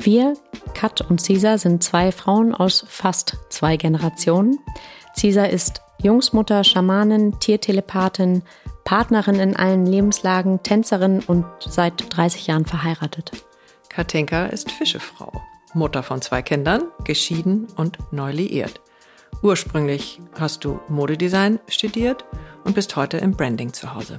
wir, Kat und Cesar, sind zwei Frauen aus fast zwei Generationen. Cesar ist Jungsmutter, Schamanin, Tiertelepathin, Partnerin in allen Lebenslagen, Tänzerin und seit 30 Jahren verheiratet. Katinka ist Fischefrau, Mutter von zwei Kindern, geschieden und neu liiert. Ursprünglich hast du Modedesign studiert und bist heute im Branding zu Hause.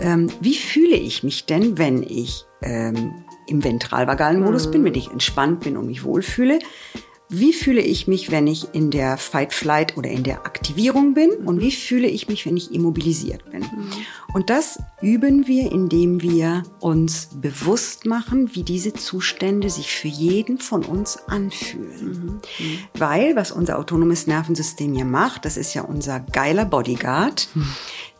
ähm, wie fühle ich mich denn, wenn ich ähm, im ventralvagalen Modus mhm. bin, wenn ich entspannt bin und mich wohlfühle? Wie fühle ich mich, wenn ich in der Fight, Flight oder in der Aktivierung bin? Und wie fühle ich mich, wenn ich immobilisiert bin? Mhm. Und das üben wir, indem wir uns bewusst machen, wie diese Zustände sich für jeden von uns anfühlen. Mhm. Weil, was unser autonomes Nervensystem hier macht, das ist ja unser geiler Bodyguard, mhm.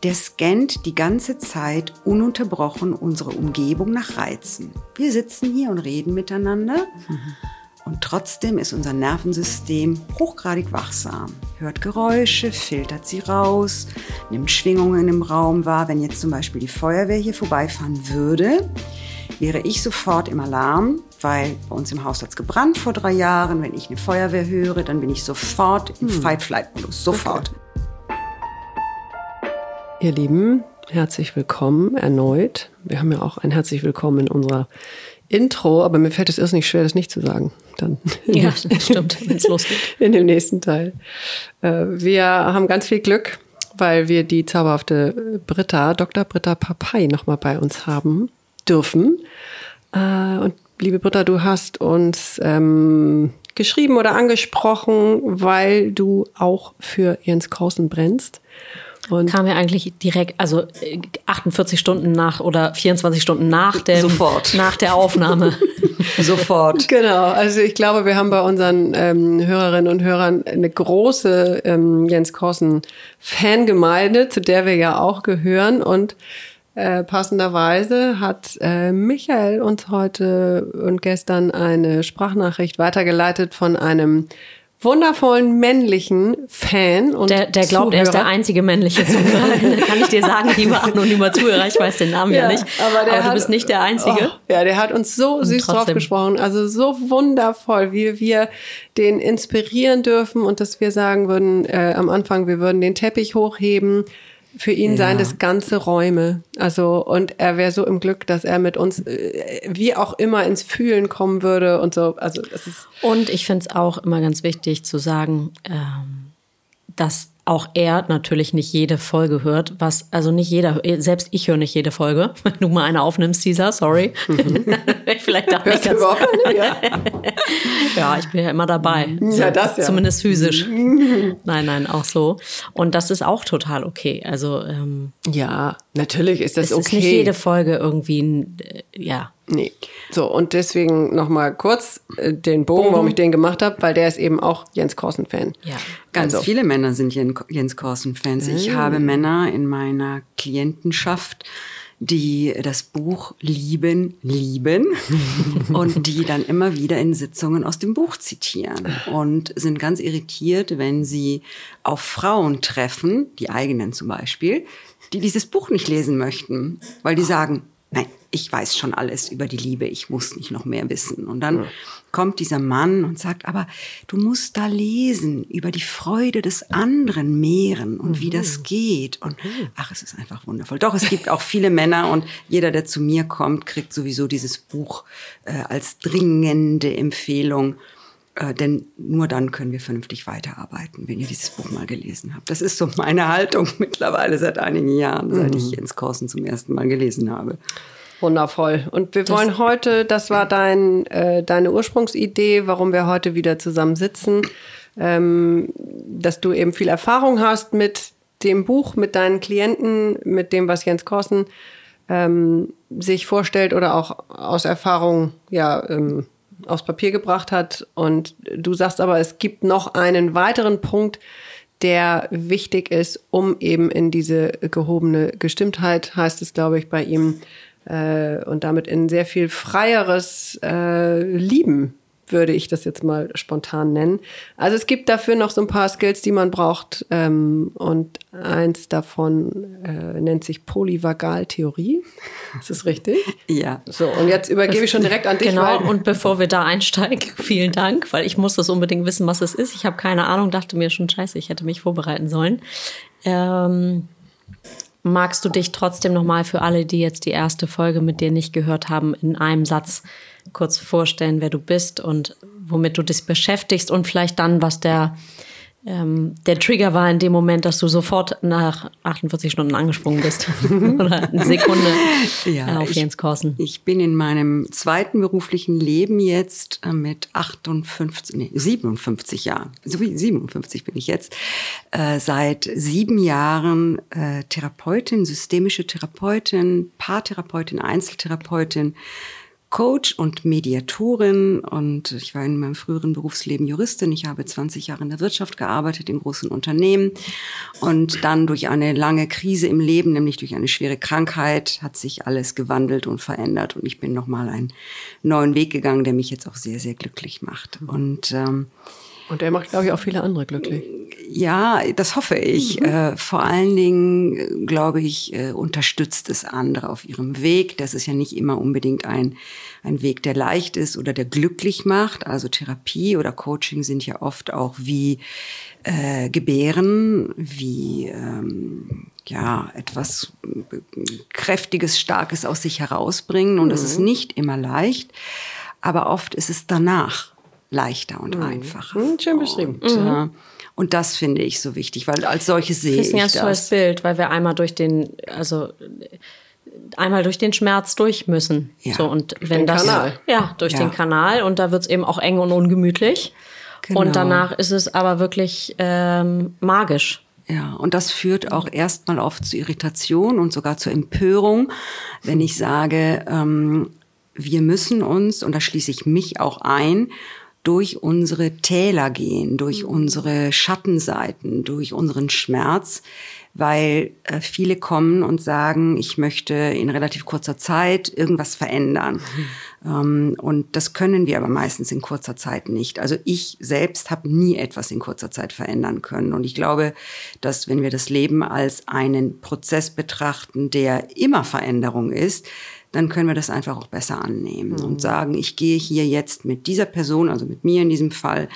Der scannt die ganze Zeit ununterbrochen unsere Umgebung nach Reizen. Wir sitzen hier und reden miteinander. Mhm. Und trotzdem ist unser Nervensystem hochgradig wachsam, hört Geräusche, filtert sie raus, nimmt Schwingungen im Raum wahr. Wenn jetzt zum Beispiel die Feuerwehr hier vorbeifahren würde, wäre ich sofort im Alarm, weil bei uns im Haus hat es gebrannt vor drei Jahren. Wenn ich eine Feuerwehr höre, dann bin ich sofort im hm. Fight-Flight-Modus. Sofort. Okay. Ihr Lieben, herzlich willkommen erneut. Wir haben ja auch ein herzlich willkommen in unserer Intro, aber mir fällt es erst nicht schwer, das nicht zu sagen. Dann ja, stimmt, wenn es losgeht. In dem nächsten Teil. Äh, wir haben ganz viel Glück, weil wir die zauberhafte Britta, Dr. Britta Papai, nochmal bei uns haben dürfen. Äh, und liebe Britta, du hast uns ähm, geschrieben oder angesprochen, weil du auch für Jens Korsen brennst. Und kam ja eigentlich direkt, also 48 äh, Stunden nach oder 24 Stunden nach dem, Sofort. nach der Aufnahme. Sofort. Genau. Also ich glaube, wir haben bei unseren ähm, Hörerinnen und Hörern eine große ähm, Jens Korsen Fangemeinde, zu der wir ja auch gehören und äh, passenderweise hat äh, Michael uns heute und gestern eine Sprachnachricht weitergeleitet von einem wundervollen männlichen Fan und der, der glaubt, Zuhörer. er ist der einzige männliche Zuhörer. kann ich dir sagen, lieber anonymer Zuhörer, ich weiß den Namen ja, ja nicht, aber, der aber hat, du bist nicht der Einzige. Oh, ja, der hat uns so süß drauf gesprochen, also so wundervoll, wie wir den inspirieren dürfen und dass wir sagen würden, äh, am Anfang, wir würden den Teppich hochheben, für ihn ja. seien das ganze Räume. Also, und er wäre so im Glück, dass er mit uns, äh, wie auch immer, ins Fühlen kommen würde und so. Also, das ist. Und ich finde es auch immer ganz wichtig zu sagen, ähm, dass auch er natürlich nicht jede Folge hört, was, also nicht jeder, selbst ich höre nicht jede Folge. Wenn du mal eine aufnimmst, Caesar, sorry. Mhm. Vielleicht da nicht ganz. Überhaupt nicht, ja? ja, ich bin ja immer dabei. Ja, das ja. Zumindest physisch. nein, nein, auch so. Und das ist auch total okay. Also, ähm, ja, natürlich ist das es okay. Es ist nicht jede Folge irgendwie, ein, äh, ja. Nee. So, und deswegen nochmal kurz äh, den Bogen, warum ich den gemacht habe, weil der ist eben auch Jens Korsen-Fan. Ja. Ganz also. viele Männer sind Jens Korsen-Fans. Ich mhm. habe Männer in meiner Klientenschaft, die das Buch lieben, lieben und die dann immer wieder in Sitzungen aus dem Buch zitieren und sind ganz irritiert, wenn sie auf Frauen treffen, die eigenen zum Beispiel, die dieses Buch nicht lesen möchten, weil die sagen, nein, ich weiß schon alles über die Liebe, ich muss nicht noch mehr wissen. Und dann ja. kommt dieser Mann und sagt, aber du musst da lesen über die Freude des anderen mehren und mhm. wie das geht. Und mhm. ach, es ist einfach wundervoll. Doch, es gibt auch viele Männer und jeder, der zu mir kommt, kriegt sowieso dieses Buch äh, als dringende Empfehlung. Äh, denn nur dann können wir vernünftig weiterarbeiten, wenn ihr dieses Buch mal gelesen habt. Das ist so meine Haltung mittlerweile seit einigen Jahren, seit mhm. ich Jens Korsen zum ersten Mal gelesen habe. Wundervoll. Und wir das wollen heute, das war dein, äh, deine Ursprungsidee, warum wir heute wieder zusammen sitzen, ähm, dass du eben viel Erfahrung hast mit dem Buch, mit deinen Klienten, mit dem, was Jens Korsen ähm, sich vorstellt oder auch aus Erfahrung ja, ähm, aufs Papier gebracht hat. Und du sagst aber, es gibt noch einen weiteren Punkt, der wichtig ist, um eben in diese gehobene Gestimmtheit, heißt es, glaube ich, bei ihm, äh, und damit in sehr viel freieres äh, Lieben würde ich das jetzt mal spontan nennen. Also es gibt dafür noch so ein paar Skills, die man braucht. Ähm, und eins davon äh, nennt sich Polyvagaltheorie. Ist das richtig? Ja. So, und jetzt übergebe ich schon direkt an dich. Genau, und bevor wir da einsteigen, vielen Dank, weil ich muss das unbedingt wissen, was es ist. Ich habe keine Ahnung, dachte mir schon, scheiße, ich hätte mich vorbereiten sollen. Ähm, magst du dich trotzdem nochmal für alle, die jetzt die erste Folge mit dir nicht gehört haben, in einem Satz kurz vorstellen, wer du bist und womit du dich beschäftigst und vielleicht dann, was der ähm, der Trigger war in dem Moment, dass du sofort nach 48 Stunden angesprungen bist. Oder eine Sekunde. Ja, auf Jens Korsen. Ich bin in meinem zweiten beruflichen Leben jetzt äh, mit 58, nee, 57 Jahren, so wie 57 bin ich jetzt, äh, seit sieben Jahren äh, Therapeutin, systemische Therapeutin, Paartherapeutin, Einzeltherapeutin, Coach und Mediatorin und ich war in meinem früheren Berufsleben Juristin. Ich habe 20 Jahre in der Wirtschaft gearbeitet, in großen Unternehmen und dann durch eine lange Krise im Leben, nämlich durch eine schwere Krankheit, hat sich alles gewandelt und verändert und ich bin nochmal einen neuen Weg gegangen, der mich jetzt auch sehr, sehr glücklich macht. Und ähm, und er macht, glaube ich, auch viele andere glücklich. Ja, das hoffe ich. Mhm. Äh, vor allen Dingen, glaube ich, äh, unterstützt es andere auf ihrem Weg. Das ist ja nicht immer unbedingt ein, ein Weg, der leicht ist oder der glücklich macht. Also Therapie oder Coaching sind ja oft auch wie äh, Gebären, wie ähm, ja etwas Kräftiges, Starkes aus sich herausbringen. Und das ist mhm. nicht immer leicht. Aber oft ist es danach leichter und mhm. einfacher. Mhm, schön beschrieben. Und, mhm. äh, und, das finde ich so wichtig, weil als solches sehe ich das. ist ein ganz tolles Bild, weil wir einmal durch den, also einmal durch den Schmerz durch müssen. Ja. So und durch wenn das Kanal. ja durch ja. den Kanal und da wird es eben auch eng und ungemütlich. Genau. Und danach ist es aber wirklich ähm, magisch. Ja, und das führt auch erstmal oft zu Irritation und sogar zur Empörung, wenn ich sage, ähm, wir müssen uns, und da schließe ich mich auch ein, durch unsere Täler gehen, durch mhm. unsere Schattenseiten, durch unseren Schmerz, weil äh, viele kommen und sagen, ich möchte in relativ kurzer Zeit irgendwas verändern. Mhm. Ähm, und das können wir aber meistens in kurzer Zeit nicht. Also ich selbst habe nie etwas in kurzer Zeit verändern können. Und ich glaube, dass wenn wir das Leben als einen Prozess betrachten, der immer Veränderung ist, dann können wir das einfach auch besser annehmen mhm. und sagen, ich gehe hier jetzt mit dieser Person, also mit mir in diesem Fall,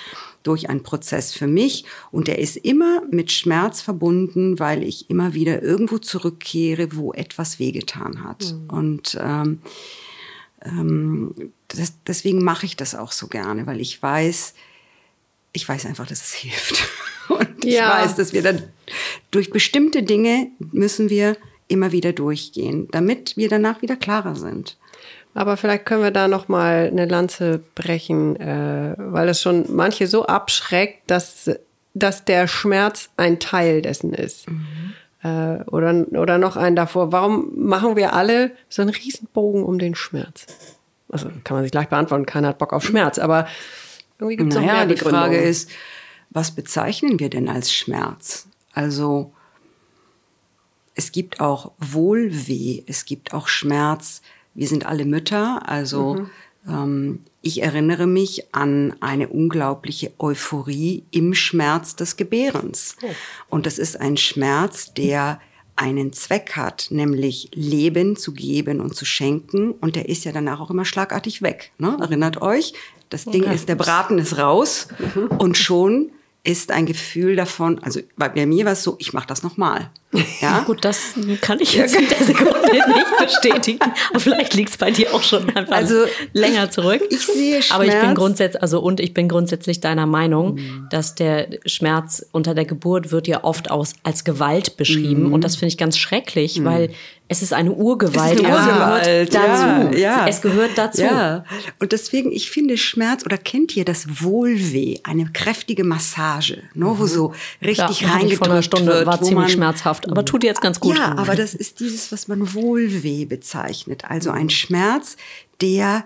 durch einen Prozess für mich und der ist immer mit Schmerz verbunden, weil ich immer wieder irgendwo zurückkehre, wo etwas wehgetan hat. Mhm. Und ähm, ähm, das, deswegen mache ich das auch so gerne, weil ich weiß, ich weiß einfach, dass es hilft. Und ich ja. weiß, dass wir dann durch bestimmte Dinge müssen wir immer wieder durchgehen, damit wir danach wieder klarer sind. Aber vielleicht können wir da noch mal eine Lanze brechen, äh, weil das schon manche so abschreckt, dass, dass der Schmerz ein Teil dessen ist. Mhm. Äh, oder, oder noch einen davor. Warum machen wir alle so einen Riesenbogen um den Schmerz? Also kann man sich gleich beantworten, keiner hat Bock auf Schmerz, aber irgendwie gibt es naja, noch mehr die Frage ist, was bezeichnen wir denn als Schmerz? Also es gibt auch Wohlweh, es gibt auch Schmerz. Wir sind alle Mütter, also mhm. ähm, ich erinnere mich an eine unglaubliche Euphorie im Schmerz des Gebärens. Oh. Und das ist ein Schmerz, der einen Zweck hat, nämlich Leben zu geben und zu schenken. Und der ist ja danach auch immer schlagartig weg. Ne? Erinnert euch, das Ding ist, der Braten ist raus mhm. und schon ist ein Gefühl davon, also bei mir war es so, ich mache das nochmal. Ja? Gut, das kann ich jetzt in der Sekunde nicht bestätigen. Aber vielleicht liegt es bei dir auch schon einfach also länger zurück. Ich sehe Schmerz. Aber ich bin grundsätzlich, also und ich bin grundsätzlich deiner Meinung, mhm. dass der Schmerz unter der Geburt wird ja oft aus, als Gewalt beschrieben. Mhm. Und das finde ich ganz schrecklich, mhm. weil es ist eine Urgewalt. Es, eine Urgewalt. dazu. Ja, Es gehört dazu. Ja. Und deswegen, ich finde Schmerz oder kennt ihr das Wohlweh, eine kräftige Massage, ne, wo mhm. so richtig ja, reingedrückt vor einer Stunde wird, war ziemlich schmerzhaft aber tut jetzt ganz gut. Ja, aber das ist dieses, was man Wohlweh bezeichnet. Also ein Schmerz, der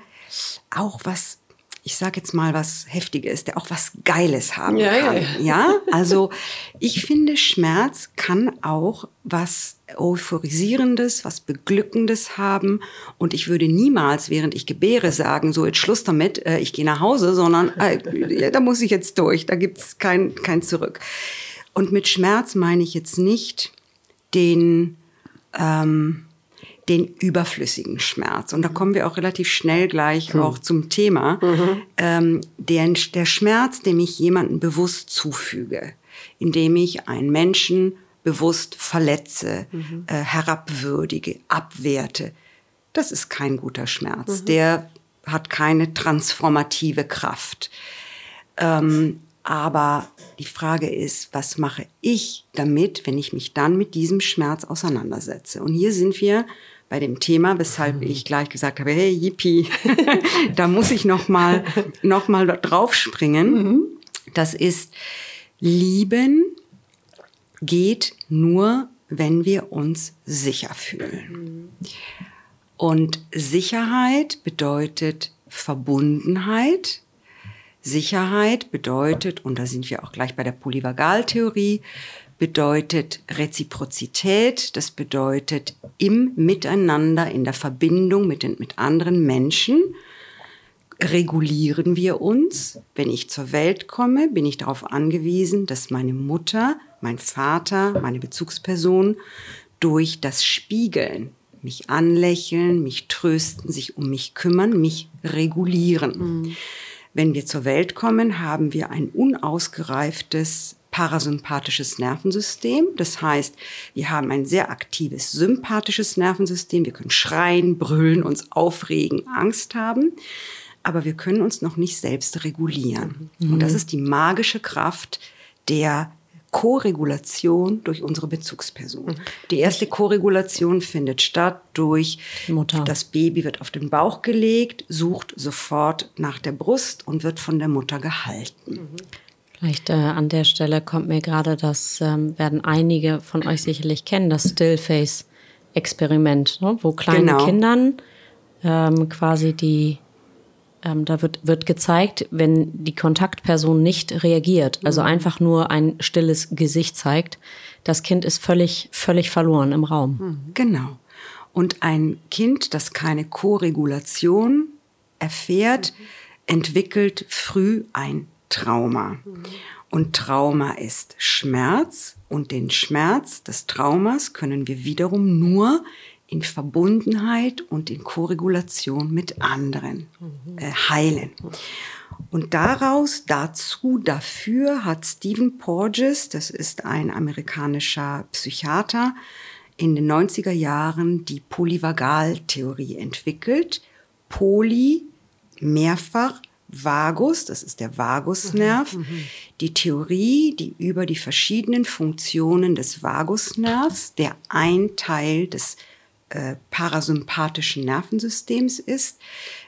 auch was ich sage jetzt mal was Heftiges, der auch was Geiles haben ja, kann. Ja, ja. ja, also ich finde, Schmerz kann auch was Euphorisierendes, was Beglückendes haben. Und ich würde niemals, während ich gebäre, sagen, so jetzt Schluss damit, äh, ich gehe nach Hause, sondern äh, da muss ich jetzt durch, da gibt's kein, kein Zurück. Und mit Schmerz meine ich jetzt nicht den, ähm, den überflüssigen Schmerz. Und da kommen wir auch relativ schnell gleich mhm. auch zum Thema. Mhm. Ähm, der, der Schmerz, dem ich jemanden bewusst zufüge, indem ich einen Menschen bewusst verletze, mhm. äh, herabwürdige, abwerte, das ist kein guter Schmerz. Mhm. Der hat keine transformative Kraft. Ähm, aber die Frage ist, was mache ich damit, wenn ich mich dann mit diesem Schmerz auseinandersetze? Und hier sind wir bei dem Thema, weshalb mhm. ich gleich gesagt habe, hey, yippie, da muss ich noch mal, noch mal drauf springen. Mhm. Das ist, lieben geht nur, wenn wir uns sicher fühlen. Mhm. Und Sicherheit bedeutet Verbundenheit, Sicherheit bedeutet, und da sind wir auch gleich bei der Polyvagaltheorie, bedeutet Reziprozität, das bedeutet im Miteinander, in der Verbindung mit, den, mit anderen Menschen regulieren wir uns. Wenn ich zur Welt komme, bin ich darauf angewiesen, dass meine Mutter, mein Vater, meine Bezugsperson durch das Spiegeln mich anlächeln, mich trösten, sich um mich kümmern, mich regulieren. Mhm. Wenn wir zur Welt kommen, haben wir ein unausgereiftes parasympathisches Nervensystem. Das heißt, wir haben ein sehr aktives sympathisches Nervensystem. Wir können schreien, brüllen, uns aufregen, Angst haben. Aber wir können uns noch nicht selbst regulieren. Mhm. Und das ist die magische Kraft der Koregulation durch unsere Bezugsperson. Die erste Koregulation findet statt durch Mutter. das Baby wird auf den Bauch gelegt, sucht sofort nach der Brust und wird von der Mutter gehalten. Vielleicht äh, an der Stelle kommt mir gerade, das ähm, werden einige von euch sicherlich kennen, das Stillface-Experiment, ne? wo kleine genau. Kindern ähm, quasi die ähm, da wird, wird gezeigt, wenn die Kontaktperson nicht reagiert, also mhm. einfach nur ein stilles Gesicht zeigt, das Kind ist völlig, völlig verloren im Raum. Mhm. Genau. Und ein Kind, das keine Koregulation erfährt, mhm. entwickelt früh ein Trauma. Mhm. Und Trauma ist Schmerz und den Schmerz des Traumas können wir wiederum nur in Verbundenheit und in Korregulation mit anderen äh, heilen. Und daraus, dazu, dafür hat Stephen Porges, das ist ein amerikanischer Psychiater, in den 90er Jahren die Polyvagaltheorie entwickelt. Poly, mehrfach, Vagus, das ist der Vagusnerv, mhm. die Theorie, die über die verschiedenen Funktionen des Vagusnervs, der ein Teil des äh, parasympathischen Nervensystems ist,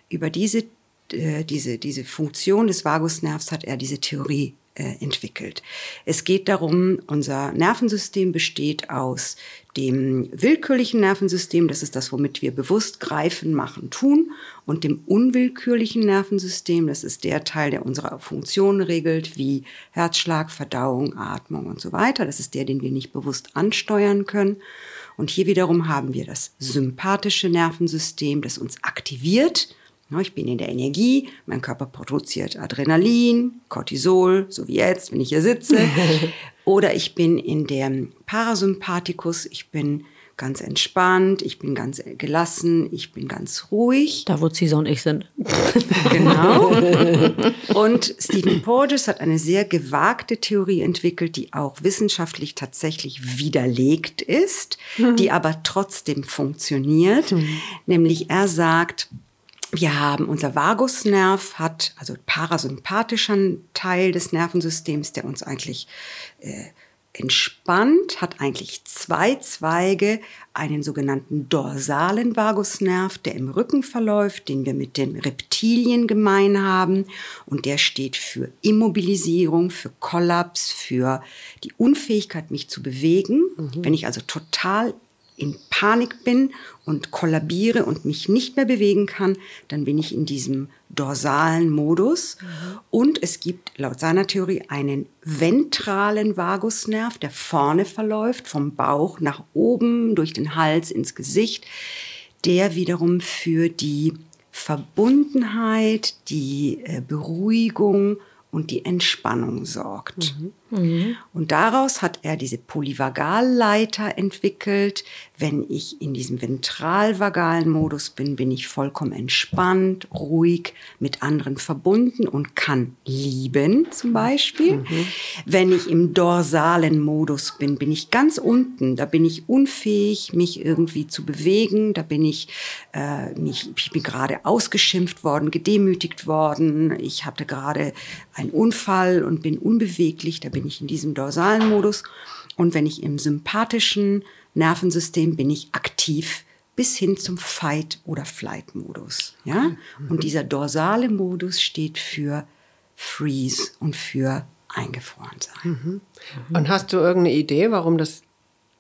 über diese, äh, diese, diese Funktion des Vagusnervs hat er diese Theorie äh, entwickelt. Es geht darum, unser Nervensystem besteht aus dem willkürlichen Nervensystem, das ist das, womit wir bewusst greifen, machen, tun, und dem unwillkürlichen Nervensystem, das ist der Teil, der unsere Funktionen regelt, wie Herzschlag, Verdauung, Atmung und so weiter. Das ist der, den wir nicht bewusst ansteuern können. Und hier wiederum haben wir das sympathische Nervensystem, das uns aktiviert ich bin in der Energie, mein Körper produziert Adrenalin, Cortisol, so wie jetzt, wenn ich hier sitze. Oder ich bin in dem Parasympathikus, ich bin ganz entspannt, ich bin ganz gelassen, ich bin ganz ruhig. Da, wo Cesar und ich sind. Genau. Und Stephen Porges hat eine sehr gewagte Theorie entwickelt, die auch wissenschaftlich tatsächlich widerlegt ist, die aber trotzdem funktioniert. Mhm. Nämlich er sagt, wir haben unser Vagusnerv, hat also parasympathischer Teil des Nervensystems, der uns eigentlich äh, entspannt, hat eigentlich zwei Zweige, einen sogenannten dorsalen Vagusnerv, der im Rücken verläuft, den wir mit den Reptilien gemein haben. Und der steht für Immobilisierung, für Kollaps, für die Unfähigkeit, mich zu bewegen. Mhm. Wenn ich also total in Panik bin und kollabiere und mich nicht mehr bewegen kann, dann bin ich in diesem dorsalen Modus. Und es gibt laut seiner Theorie einen ventralen Vagusnerv, der vorne verläuft, vom Bauch nach oben, durch den Hals ins Gesicht, der wiederum für die Verbundenheit, die äh, Beruhigung und die Entspannung sorgt. Mhm. Mhm. Und daraus hat er diese Polyvagalleiter entwickelt. Wenn ich in diesem ventralvagalen Modus bin, bin ich vollkommen entspannt, ruhig, mit anderen verbunden und kann lieben zum Beispiel. Mhm. Wenn ich im dorsalen Modus bin, bin ich ganz unten. Da bin ich unfähig, mich irgendwie zu bewegen. Da bin ich, äh, mich, ich bin gerade ausgeschimpft worden, gedemütigt worden. Ich hatte gerade einen Unfall und bin unbeweglich. Da bin bin ich in diesem dorsalen Modus. Und wenn ich im sympathischen Nervensystem bin ich aktiv bis hin zum Fight- oder Flight-Modus. Ja? Und dieser dorsale Modus steht für Freeze und für eingefroren sein. Mhm. Und hast du irgendeine Idee, warum das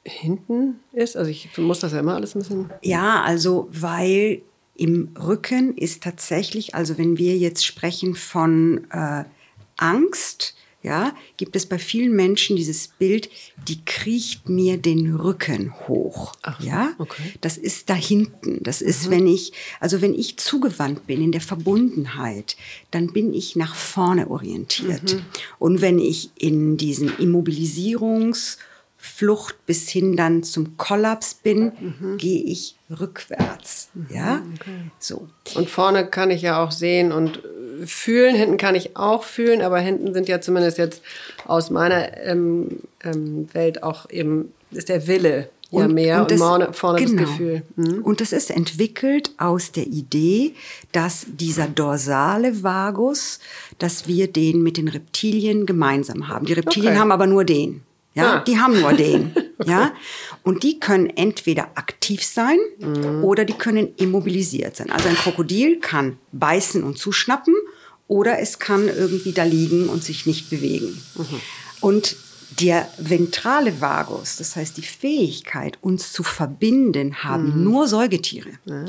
hinten ist? Also ich muss das ja immer alles ein bisschen. Ja, also weil im Rücken ist tatsächlich, also wenn wir jetzt sprechen von äh, Angst, ja, gibt es bei vielen Menschen dieses Bild, die kriecht mir den Rücken hoch. Ach, ja, okay. das ist da hinten. Das ist, mhm. wenn ich, also wenn ich zugewandt bin in der Verbundenheit, dann bin ich nach vorne orientiert. Mhm. Und wenn ich in diesem Immobilisierungs- Flucht bis hin dann zum Kollaps bin, mhm. gehe ich rückwärts. Mhm, ja, okay. so. Und vorne kann ich ja auch sehen und fühlen. Hinten kann ich auch fühlen, aber hinten sind ja zumindest jetzt aus meiner ähm, ähm, Welt auch eben ist der Wille ja und, mehr und, das, und vorne, vorne genau. das Gefühl. Mhm. Und das ist entwickelt aus der Idee, dass dieser dorsale Vagus, dass wir den mit den Reptilien gemeinsam haben. Die Reptilien okay. haben aber nur den. Ja, ah. die haben nur den. Ja, und die können entweder aktiv sein mhm. oder die können immobilisiert sein. Also ein Krokodil kann beißen und zuschnappen oder es kann irgendwie da liegen und sich nicht bewegen. Mhm. Und der ventrale Vagus, das heißt die Fähigkeit, uns zu verbinden, haben mhm. nur Säugetiere. Ah.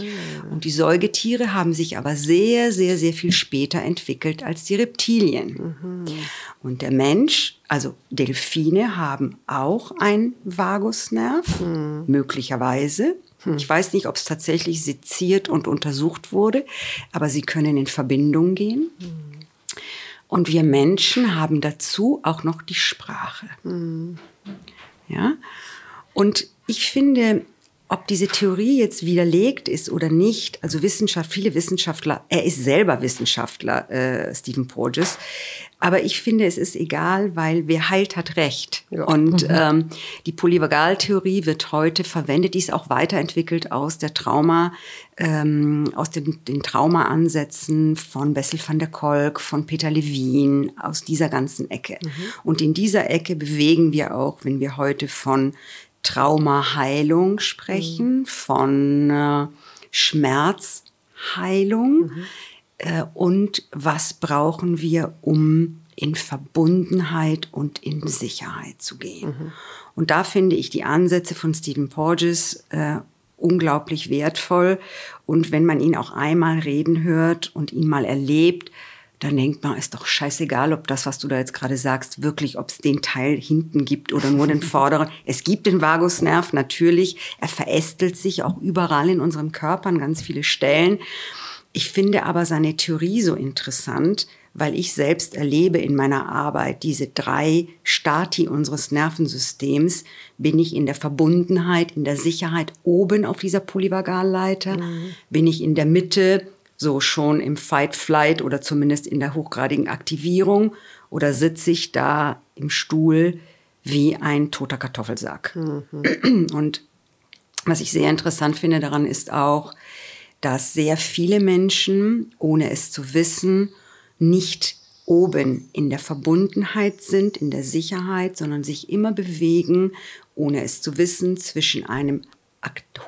Und die Säugetiere haben sich aber sehr, sehr, sehr viel später entwickelt als die Reptilien. Mhm. Und der Mensch, also Delfine, haben auch ein Vagusnerv, mhm. möglicherweise. Hm. Ich weiß nicht, ob es tatsächlich seziert und untersucht wurde, aber sie können in Verbindung gehen. Und wir Menschen haben dazu auch noch die Sprache. Mhm. Ja? Und ich finde, ob diese Theorie jetzt widerlegt ist oder nicht, also Wissenschaft, viele Wissenschaftler, er ist selber Wissenschaftler, äh, Stephen Porges, aber ich finde, es ist egal, weil wer heilt, hat Recht. Ja. Und mhm. ähm, die Polyvagaltheorie wird heute verwendet, die ist auch weiterentwickelt aus der Trauma, ähm, aus den, den Trauma-Ansätzen von Bessel van der Kolk, von Peter Levin, aus dieser ganzen Ecke. Mhm. Und in dieser Ecke bewegen wir auch, wenn wir heute von Traumaheilung sprechen, mhm. von äh, Schmerzheilung mhm. äh, und was brauchen wir, um in Verbundenheit und in Sicherheit zu gehen. Mhm. Und da finde ich die Ansätze von Stephen Porges äh, unglaublich wertvoll. Und wenn man ihn auch einmal reden hört und ihn mal erlebt, dann denkt man, ist doch scheißegal, ob das, was du da jetzt gerade sagst, wirklich, ob es den Teil hinten gibt oder nur den vorderen. Es gibt den Vagusnerv natürlich. Er verästelt sich auch überall in unserem Körper an ganz viele Stellen. Ich finde aber seine Theorie so interessant, weil ich selbst erlebe in meiner Arbeit diese drei Stati unseres Nervensystems, bin ich in der Verbundenheit, in der Sicherheit oben auf dieser Polyvagalleiter, mhm. bin ich in der Mitte, so schon im Fight, Flight oder zumindest in der hochgradigen Aktivierung oder sitze ich da im Stuhl wie ein toter Kartoffelsack. Mhm. Und was ich sehr interessant finde daran ist auch, dass sehr viele Menschen, ohne es zu wissen, nicht oben in der Verbundenheit sind, in der Sicherheit, sondern sich immer bewegen, ohne es zu wissen, zwischen einem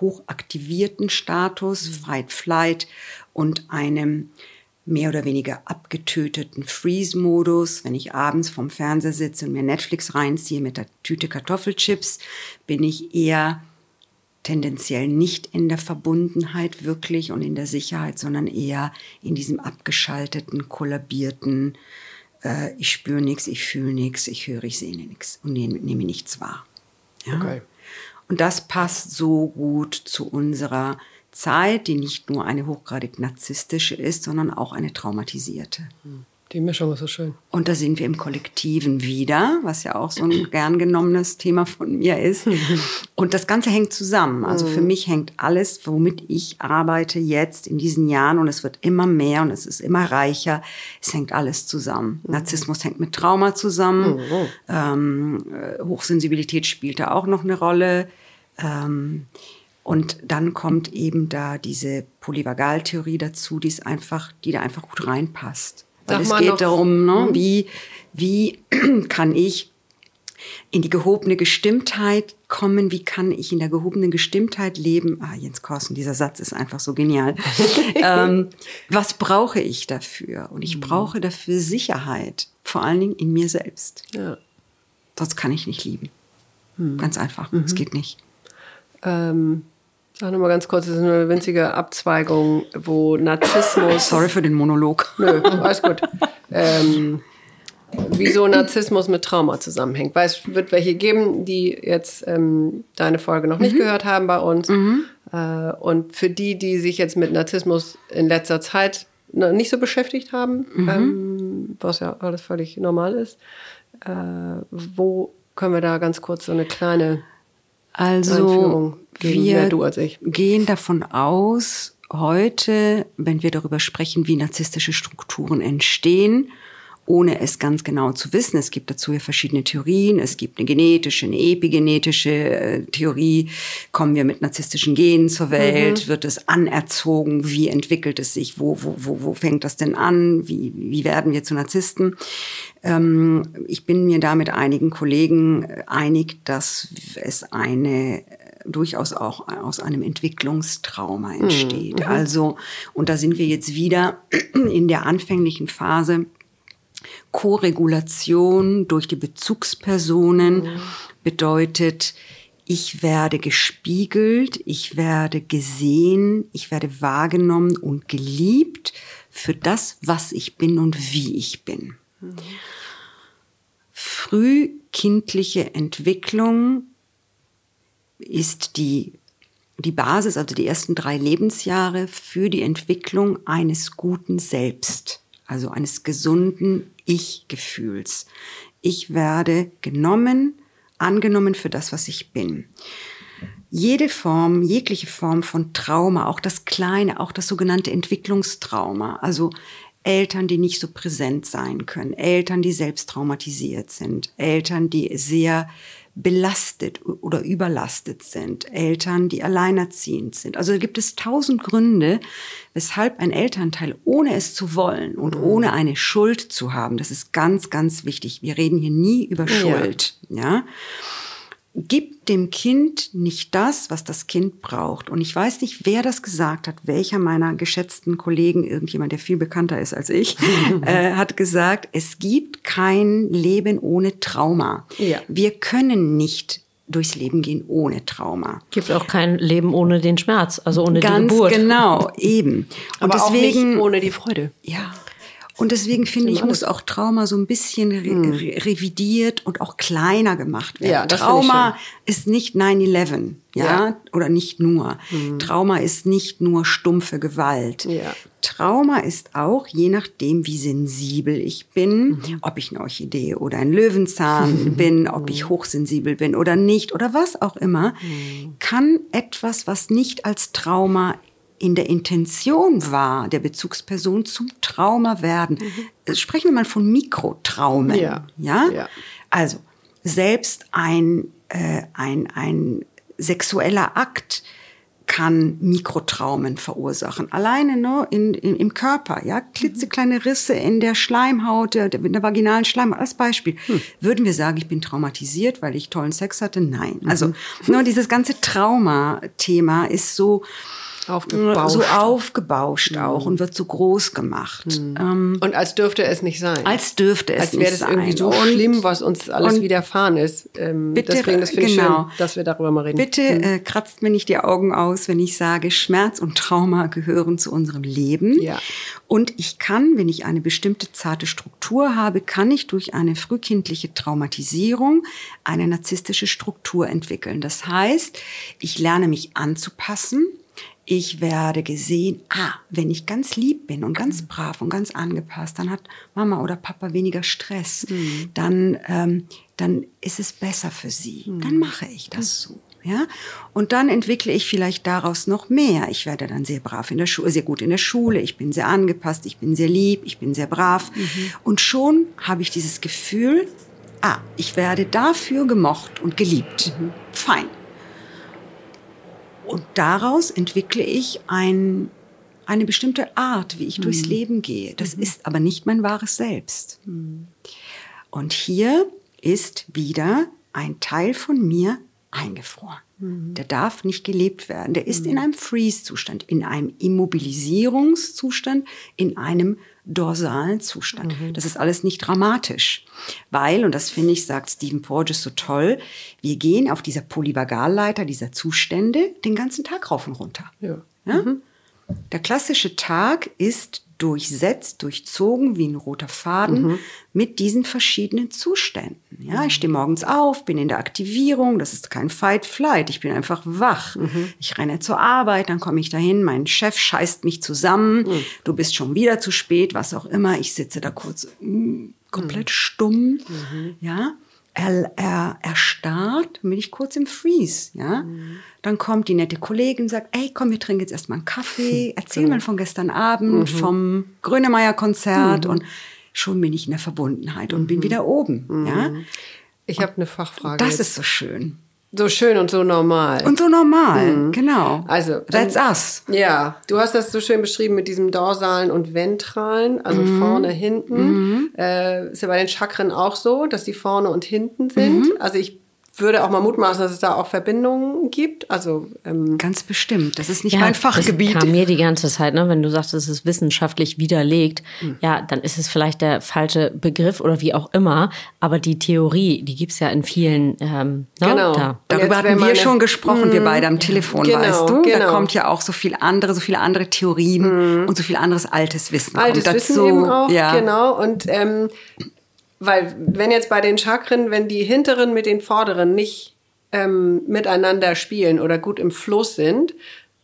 hochaktivierten Status, Fight Flight, und einem mehr oder weniger abgetöteten Freeze-Modus. Wenn ich abends vorm Fernseher sitze und mir Netflix reinziehe mit der Tüte Kartoffelchips, bin ich eher tendenziell nicht in der Verbundenheit wirklich und in der Sicherheit, sondern eher in diesem abgeschalteten, kollabierten, äh, ich spüre nichts, ich fühle nichts, ich höre, ich sehe nichts und nehme, nehme nichts wahr. Ja? Okay. Und das passt so gut zu unserer Zeit, die nicht nur eine hochgradig narzisstische ist, sondern auch eine traumatisierte. Die Mischung ist so schön. Und da sind wir im Kollektiven wieder, was ja auch so ein gern genommenes Thema von mir ist. Und das Ganze hängt zusammen. Also für mhm. mich hängt alles, womit ich arbeite jetzt in diesen Jahren und es wird immer mehr und es ist immer reicher. Es hängt alles zusammen. Mhm. Narzissmus hängt mit Trauma zusammen. Mhm. Ähm, äh, Hochsensibilität spielt da auch noch eine Rolle. Ähm, und dann kommt eben da diese Polyvagaltheorie dazu, die ist einfach, die da einfach gut reinpasst. Weil es geht darum, ne, hm? wie, wie kann ich in die gehobene Gestimmtheit kommen, wie kann ich in der gehobenen Gestimmtheit leben. Ah, Jens Korsen, dieser Satz ist einfach so genial. ähm, was brauche ich dafür? Und ich mhm. brauche dafür Sicherheit, vor allen Dingen in mir selbst. Ja. Sonst kann ich nicht lieben. Mhm. Ganz einfach, es mhm. geht nicht. Ähm Sag nochmal ganz kurz, das ist eine winzige Abzweigung, wo Narzissmus. Sorry für den Monolog. Nö, alles gut. Ähm, wieso Narzissmus mit Trauma zusammenhängt. Weil es wird welche geben, die jetzt ähm, deine Folge noch nicht mhm. gehört haben bei uns. Mhm. Äh, und für die, die sich jetzt mit Narzissmus in letzter Zeit nicht so beschäftigt haben, mhm. ähm, was ja alles völlig normal ist, äh, wo können wir da ganz kurz so eine kleine also wir gehen davon aus, heute, wenn wir darüber sprechen, wie narzisstische Strukturen entstehen, ohne es ganz genau zu wissen. Es gibt dazu ja verschiedene Theorien. Es gibt eine genetische, eine epigenetische äh, Theorie. Kommen wir mit narzisstischen Genen zur Welt? Mhm. Wird es anerzogen? Wie entwickelt es sich? Wo, wo, wo, wo fängt das denn an? Wie, wie werden wir zu Narzissten? Ähm, ich bin mir da mit einigen Kollegen äh, einig, dass es eine äh, durchaus auch aus einem Entwicklungstrauma hm, entsteht. Mhm. Also, und da sind wir jetzt wieder in der anfänglichen Phase. Koregulation durch die Bezugspersonen mhm. bedeutet, ich werde gespiegelt, ich werde gesehen, ich werde wahrgenommen und geliebt für das, was ich bin und wie ich bin. Mhm frühkindliche Entwicklung ist die, die Basis, also die ersten drei Lebensjahre für die Entwicklung eines guten Selbst, also eines gesunden Ich-Gefühls. Ich werde genommen, angenommen für das, was ich bin. jede Form, jegliche Form von Trauma, auch das kleine, auch das sogenannte Entwicklungstrauma, also Eltern, die nicht so präsent sein können, Eltern, die selbst traumatisiert sind, Eltern, die sehr belastet oder überlastet sind, Eltern, die alleinerziehend sind. Also gibt es tausend Gründe, weshalb ein Elternteil, ohne es zu wollen und mhm. ohne eine Schuld zu haben, das ist ganz, ganz wichtig. Wir reden hier nie über Schuld, ja. ja gibt dem Kind nicht das, was das Kind braucht. Und ich weiß nicht, wer das gesagt hat, welcher meiner geschätzten Kollegen, irgendjemand, der viel bekannter ist als ich, äh, hat gesagt, es gibt kein Leben ohne Trauma. Ja. Wir können nicht durchs Leben gehen ohne Trauma. Gibt auch kein Leben ohne den Schmerz, also ohne Ganz die Geburt. genau, eben. Und Aber deswegen, auch nicht ohne die Freude. Ja. Und deswegen finde ich, muss auch Trauma so ein bisschen re hm. re revidiert und auch kleiner gemacht werden. Ja, Trauma ist nicht 9-11, ja? ja, oder nicht nur. Mhm. Trauma ist nicht nur stumpfe Gewalt. Ja. Trauma ist auch, je nachdem, wie sensibel ich bin, mhm. ob ich eine Orchidee oder ein Löwenzahn bin, ob ich hochsensibel bin oder nicht oder was auch immer, mhm. kann etwas, was nicht als Trauma in der Intention war, der Bezugsperson zum Trauma werden. Mhm. Sprechen wir mal von Mikrotraumen. Ja. ja? ja. Also selbst ein, äh, ein, ein sexueller Akt kann Mikrotraumen verursachen. Alleine nur in, in, im Körper, ja, klitzekleine Risse in der Schleimhaut, der, in der vaginalen Schleimhaut, als Beispiel. Hm. Würden wir sagen, ich bin traumatisiert, weil ich tollen Sex hatte? Nein. Also mhm. nur dieses ganze Trauma-Thema ist so, Aufgebauscht. So aufgebauscht mhm. auch und wird so groß gemacht. Mhm. Ähm, und als dürfte es nicht sein. Als dürfte es als nicht sein. Als wäre das irgendwie so und, schlimm, was uns alles widerfahren ist. Ähm, bitte, deswegen, das finde genau. ich schön, dass wir darüber mal reden. Bitte mhm. äh, kratzt mir nicht die Augen aus, wenn ich sage, Schmerz und Trauma gehören zu unserem Leben. Ja. Und ich kann, wenn ich eine bestimmte zarte Struktur habe, kann ich durch eine frühkindliche Traumatisierung eine narzisstische Struktur entwickeln. Das heißt, ich lerne mich anzupassen ich werde gesehen, ah, wenn ich ganz lieb bin und ganz brav und ganz angepasst, dann hat Mama oder Papa weniger Stress. Mhm. Dann, ähm, dann ist es besser für sie. Mhm. Dann mache ich das so. Ja? Und dann entwickle ich vielleicht daraus noch mehr. Ich werde dann sehr brav in der Schule, sehr gut in der Schule, ich bin sehr angepasst, ich bin sehr lieb, ich bin sehr brav. Mhm. Und schon habe ich dieses Gefühl, ah, ich werde dafür gemocht und geliebt. Mhm. Fein. Und daraus entwickle ich ein, eine bestimmte Art, wie ich mhm. durchs Leben gehe. Das mhm. ist aber nicht mein wahres Selbst. Mhm. Und hier ist wieder ein Teil von mir eingefroren. Mhm. Der darf nicht gelebt werden. Der ist in mhm. einem Freeze-Zustand, in einem Immobilisierungszustand, in einem dorsalen Zustand. Mhm. Das ist alles nicht dramatisch, weil, und das finde ich, sagt Stephen Porges so toll, wir gehen auf dieser Polyvagalleiter dieser Zustände den ganzen Tag rauf und runter. Ja. ja? Mhm. Der klassische Tag ist durchsetzt, durchzogen wie ein roter Faden mhm. mit diesen verschiedenen Zuständen. Ja, ich stehe morgens auf, bin in der Aktivierung, das ist kein Fight Flight, ich bin einfach wach. Mhm. Ich renne zur Arbeit, dann komme ich dahin, mein Chef scheißt mich zusammen, mhm. du bist schon wieder zu spät, was auch immer, ich sitze da kurz mh, mm, komplett mhm. stumm, mhm. ja er, er, erstarrt, bin ich kurz im Freeze, ja. Mhm. Dann kommt die nette Kollegin und sagt, ey, komm, wir trinken jetzt erstmal einen Kaffee, erzähl genau. mal von gestern Abend, mhm. vom Grönemeyer-Konzert mhm. und schon bin ich in der Verbundenheit und bin mhm. wieder oben, ja. Mhm. Ich habe eine Fachfrage. Das jetzt. ist so schön. So schön und so normal. Und so normal, mhm. genau. Also, that's dann, us. Ja, du hast das so schön beschrieben mit diesem dorsalen und ventralen, also mhm. vorne, hinten. Mhm. Äh, ist ja bei den Chakren auch so, dass die vorne und hinten sind. Mhm. Also ich würde auch mal mutmaßen, dass es da auch Verbindungen gibt. Also ähm ganz bestimmt. Das ist nicht ja, mein Fachgebiet. Das kam mir die ganze Zeit, ne? wenn du sagst, es ist wissenschaftlich widerlegt. Mhm. Ja, dann ist es vielleicht der falsche Begriff oder wie auch immer. Aber die Theorie, die gibt's ja in vielen. Ähm, ne? genau. Da. Darüber hatten wir schon gesprochen, wir beide am Telefon, genau, weißt du. Genau. Da kommt ja auch so viel andere, so viele andere Theorien mhm. und so viel anderes altes Wissen. Altes Wissen eben auch, ja. genau. Und ähm, weil wenn jetzt bei den Chakren, wenn die hinteren mit den vorderen nicht ähm, miteinander spielen oder gut im Fluss sind,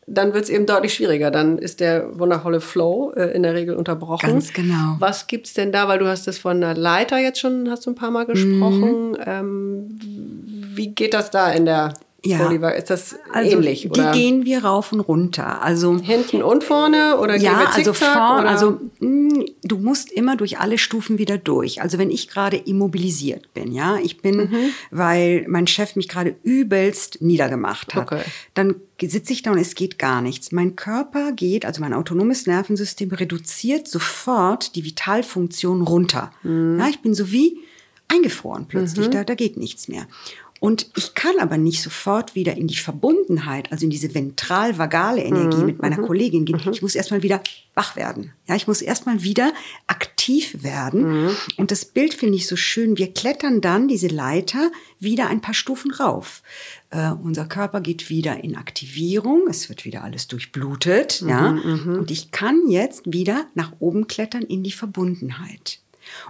dann wird es eben deutlich schwieriger. Dann ist der wundervolle Flow äh, in der Regel unterbrochen. Ganz genau. Was gibt es denn da? Weil du hast das von der Leiter jetzt schon, hast du ein paar Mal gesprochen. Mhm. Ähm, wie geht das da in der Ja. Oliver, ist das Also ähnlich? die oder? gehen wir rauf und runter. Also hinten und vorne oder gehen ja, wir also zickzack, vorn, oder? also mh, du musst immer durch alle Stufen wieder durch. Also wenn ich gerade immobilisiert bin, ja, ich bin, Mhm. weil mein Chef mich gerade übelst niedergemacht hat, Okay. dann sitze ich da und es geht gar nichts. Mein Körper geht, also mein autonomes Nervensystem reduziert sofort die Vitalfunktion runter. Mhm. Ja, ich bin so wie eingefroren plötzlich, da, da geht nichts mehr. Und ich kann aber nicht sofort wieder in die Verbundenheit, also in diese ventral-vagale Energie mit meiner Kollegin gehen. Ich muss erstmal wieder wach werden. Ja, ich muss erstmal wieder aktiv werden. Und das Bild finde ich so schön. Wir klettern dann diese Leiter wieder ein paar Stufen rauf. Äh, unser Körper geht wieder in Aktivierung. Es wird wieder alles durchblutet. ja. Und ich kann jetzt wieder nach oben klettern in die Verbundenheit.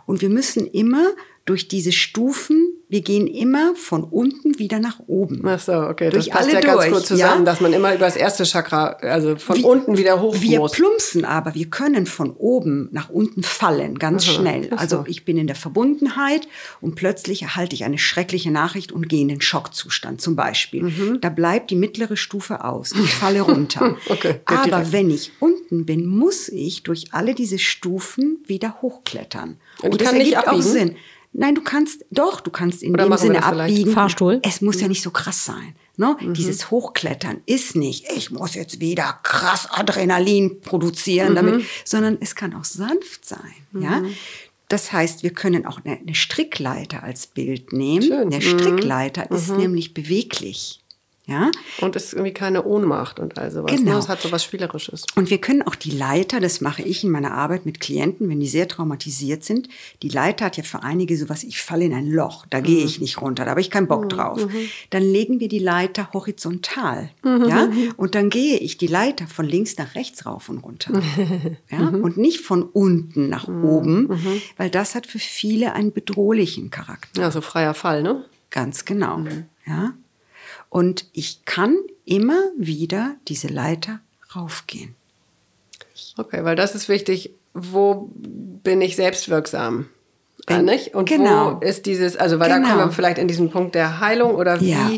Und wir müssen immer durch diese Stufen, wir gehen immer von unten wieder nach oben. Ach so, okay. Durch das passt alle ja ganz durch, gut zusammen, ja? dass man immer über das erste Chakra, also von Wir- unten wieder hoch Wir muss. plumpsen aber, wir können von oben nach unten fallen, ganz schnell. ach so. Also ich bin in der Verbundenheit und plötzlich erhalte ich eine schreckliche Nachricht und gehe in den Schockzustand zum Beispiel. Mhm. Da bleibt die mittlere Stufe aus. Ich falle runter. Okay, aber direkt. wenn ich unten bin, muss ich durch alle diese Stufen wieder hochklettern. Und ich das kann nicht ergibt auch? Sinn. Nein, du kannst, doch, du kannst in Oder dem Sinne abbiegen. Fahrstuhl? Es muss ja nicht so krass sein. Ne? Dieses Hochklettern ist nicht, ich muss jetzt wieder krass Adrenalin produzieren, damit, sondern es kann auch sanft sein. Ja? Das heißt, wir können auch eine, eine Strickleiter als Bild nehmen. Schön. Der Strickleiter ist nämlich beweglich. Ja? Und ist irgendwie keine Ohnmacht und all sowas. Genau. Ne? Es hat so was Spielerisches. Und wir können auch die Leiter, das mache ich in meiner Arbeit mit Klienten, wenn die sehr traumatisiert sind. Die Leiter hat ja für einige sowas, ich falle in ein Loch, da gehe ich nicht runter, da habe ich keinen Bock drauf. Dann legen wir die Leiter horizontal, ja, und dann gehe ich die Leiter von links nach rechts rauf und runter, ja, und nicht von unten nach oben, weil das hat für viele einen bedrohlichen Charakter. Ja, so freier Fall, ne? Ganz genau, ja. Und ich kann immer wieder diese Leiter raufgehen. Okay, weil das ist wichtig. Wo bin ich selbstwirksam? Ah, Wenn- nicht? Und genau. wo ist dieses, also weil da Genau. kommen wir vielleicht in diesen Punkt der Heilung oder wie Ja.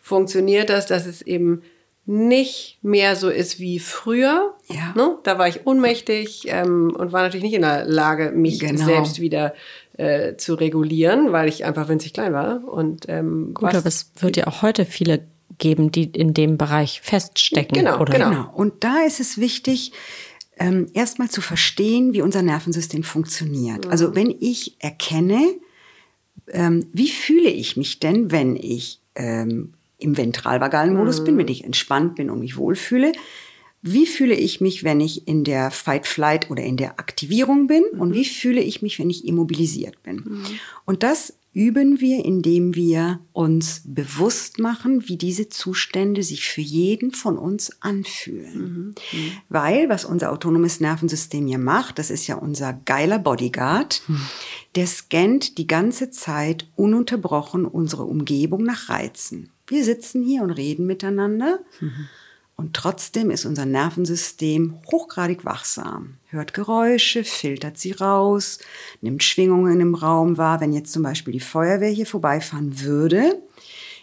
funktioniert das, dass es eben nicht mehr so ist wie früher. Ja. Ne? Da war ich ohnmächtig ähm, und war natürlich nicht in der Lage, mich Genau. selbst wieder äh, zu regulieren, weil ich einfach winzig klein war. Und ähm, Gut, was- aber es wird ja auch heute viele geben, die in dem Bereich feststecken. Genau, oder? genau. Genau. Und da ist es wichtig, ähm, erstmal zu verstehen, wie unser Nervensystem funktioniert. Also wenn ich erkenne, ähm, wie fühle ich mich denn, wenn ich ähm, im ventralvagalen Modus bin, wenn ich entspannt bin und mich wohlfühle, wie fühle ich mich, wenn ich in der Fight-Flight oder in der Aktivierung bin und wie fühle ich mich, wenn ich immobilisiert bin. Und das üben wir, indem wir uns bewusst machen, wie diese Zustände sich für jeden von uns anfühlen. Weil, was unser autonomes Nervensystem ja macht, das ist ja unser geiler Bodyguard, der scannt die ganze Zeit ununterbrochen unsere Umgebung nach Reizen. Wir sitzen hier und reden miteinander. Und trotzdem ist unser Nervensystem hochgradig wachsam, hört Geräusche, filtert sie raus, nimmt Schwingungen im Raum wahr. Wenn jetzt zum Beispiel die Feuerwehr hier vorbeifahren würde,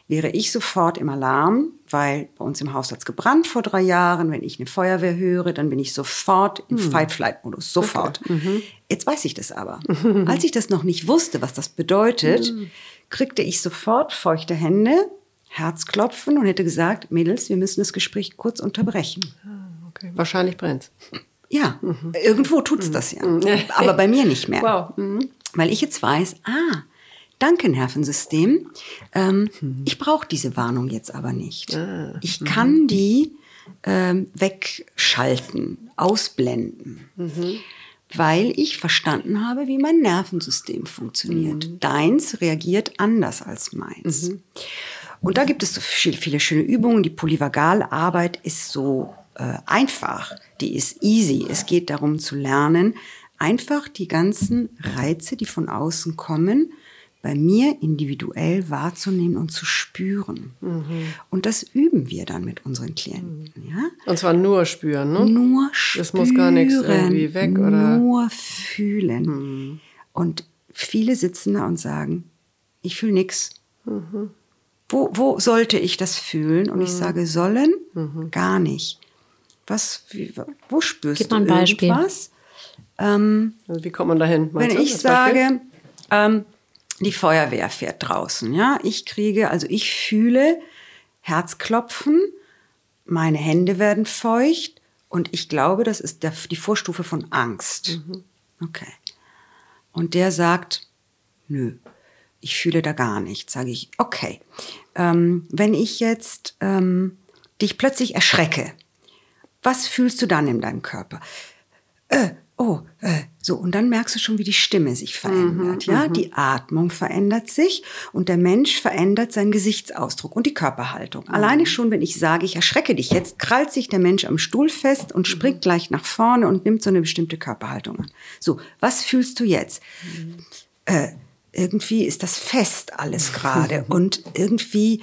wäre ich sofort im Alarm, weil bei uns im Haus hat's gebrannt vor drei Jahren. Wenn ich eine Feuerwehr höre, dann bin ich sofort im Fight-Flight-Modus, sofort. Jetzt weiß ich das aber. Als ich das noch nicht wusste, was das bedeutet, kriegte ich sofort feuchte Hände, Herzklopfen und hätte gesagt, Mädels, wir müssen das Gespräch kurz unterbrechen. okay. Wahrscheinlich brennt Ja, irgendwo tut's das ja. Aber bei mir nicht mehr. Wow. Mhm. Weil ich jetzt weiß, ah, danke Nervensystem, ähm, ich brauche diese Warnung jetzt aber nicht. Ich kann die ähm, wegschalten, ausblenden. Weil ich verstanden habe, wie mein Nervensystem funktioniert. Deins reagiert anders als meins. Und da gibt es so viel, viele schöne Übungen. Die Polyvagalarbeit ist so äh, einfach, die ist easy. Es geht darum zu lernen, einfach die ganzen Reize, die von außen kommen, bei mir individuell wahrzunehmen und zu spüren. Und das üben wir dann mit unseren Klienten. Ja? Und zwar nur spüren, ne? Nur spüren. Das muss gar nichts irgendwie weg, oder? Nur fühlen. Und viele sitzen da und sagen, ich fühle nix. Wo, wo sollte ich das fühlen? Und ich Mhm. sage, sollen? Gar nicht. Was, wie, wo spürst Gib du mal ein Beispiel. irgendwas? Ähm, Also wie kommt man dahin? wenn meinst du, ich sage, ähm, die Feuerwehr fährt draußen, ja, ich kriege, also ich fühle Herzklopfen, meine Hände werden feucht und ich glaube, das ist der, die Vorstufe von Angst. Okay. Und der sagt, nö, ich fühle da gar nichts. Sage ich, okay. Ähm, wenn ich jetzt ähm, dich plötzlich erschrecke, was fühlst du dann in deinem Körper? Äh, oh, äh, so. Und dann merkst du schon, wie die Stimme sich verändert. ja, die Atmung verändert sich und der Mensch verändert seinen Gesichtsausdruck und die Körperhaltung. Alleine schon, wenn ich sage, ich erschrecke dich jetzt, krallt sich der Mensch am Stuhl fest und springt gleich nach vorne und nimmt so eine bestimmte Körperhaltung an. So, was fühlst du jetzt? Äh, irgendwie ist das fest alles gerade und irgendwie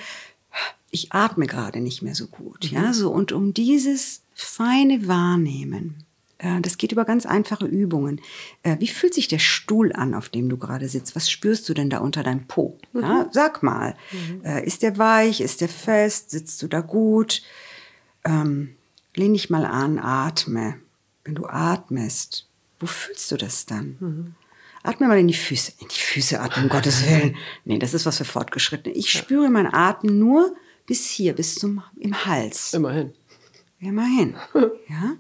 ich atme gerade nicht mehr so gut, ja, so und um dieses feine Wahrnehmen, äh, das geht über ganz einfache Übungen. Äh, wie fühlt sich der Stuhl an, auf dem du gerade sitzt? Was spürst du denn da unter deinem Po? Ja, sag mal, äh, ist der weich, ist der fest, sitzt du da gut? Ähm, lehn dich mal an, atme. Wenn du atmest, wo fühlst du das dann? Atme mal in die Füße. In die Füße atmen, um Gottes Willen. Nee, das ist was für Fortgeschrittene. Ich spüre meinen Atem nur bis hier, bis zum im Hals. Immerhin. Immerhin. Ja?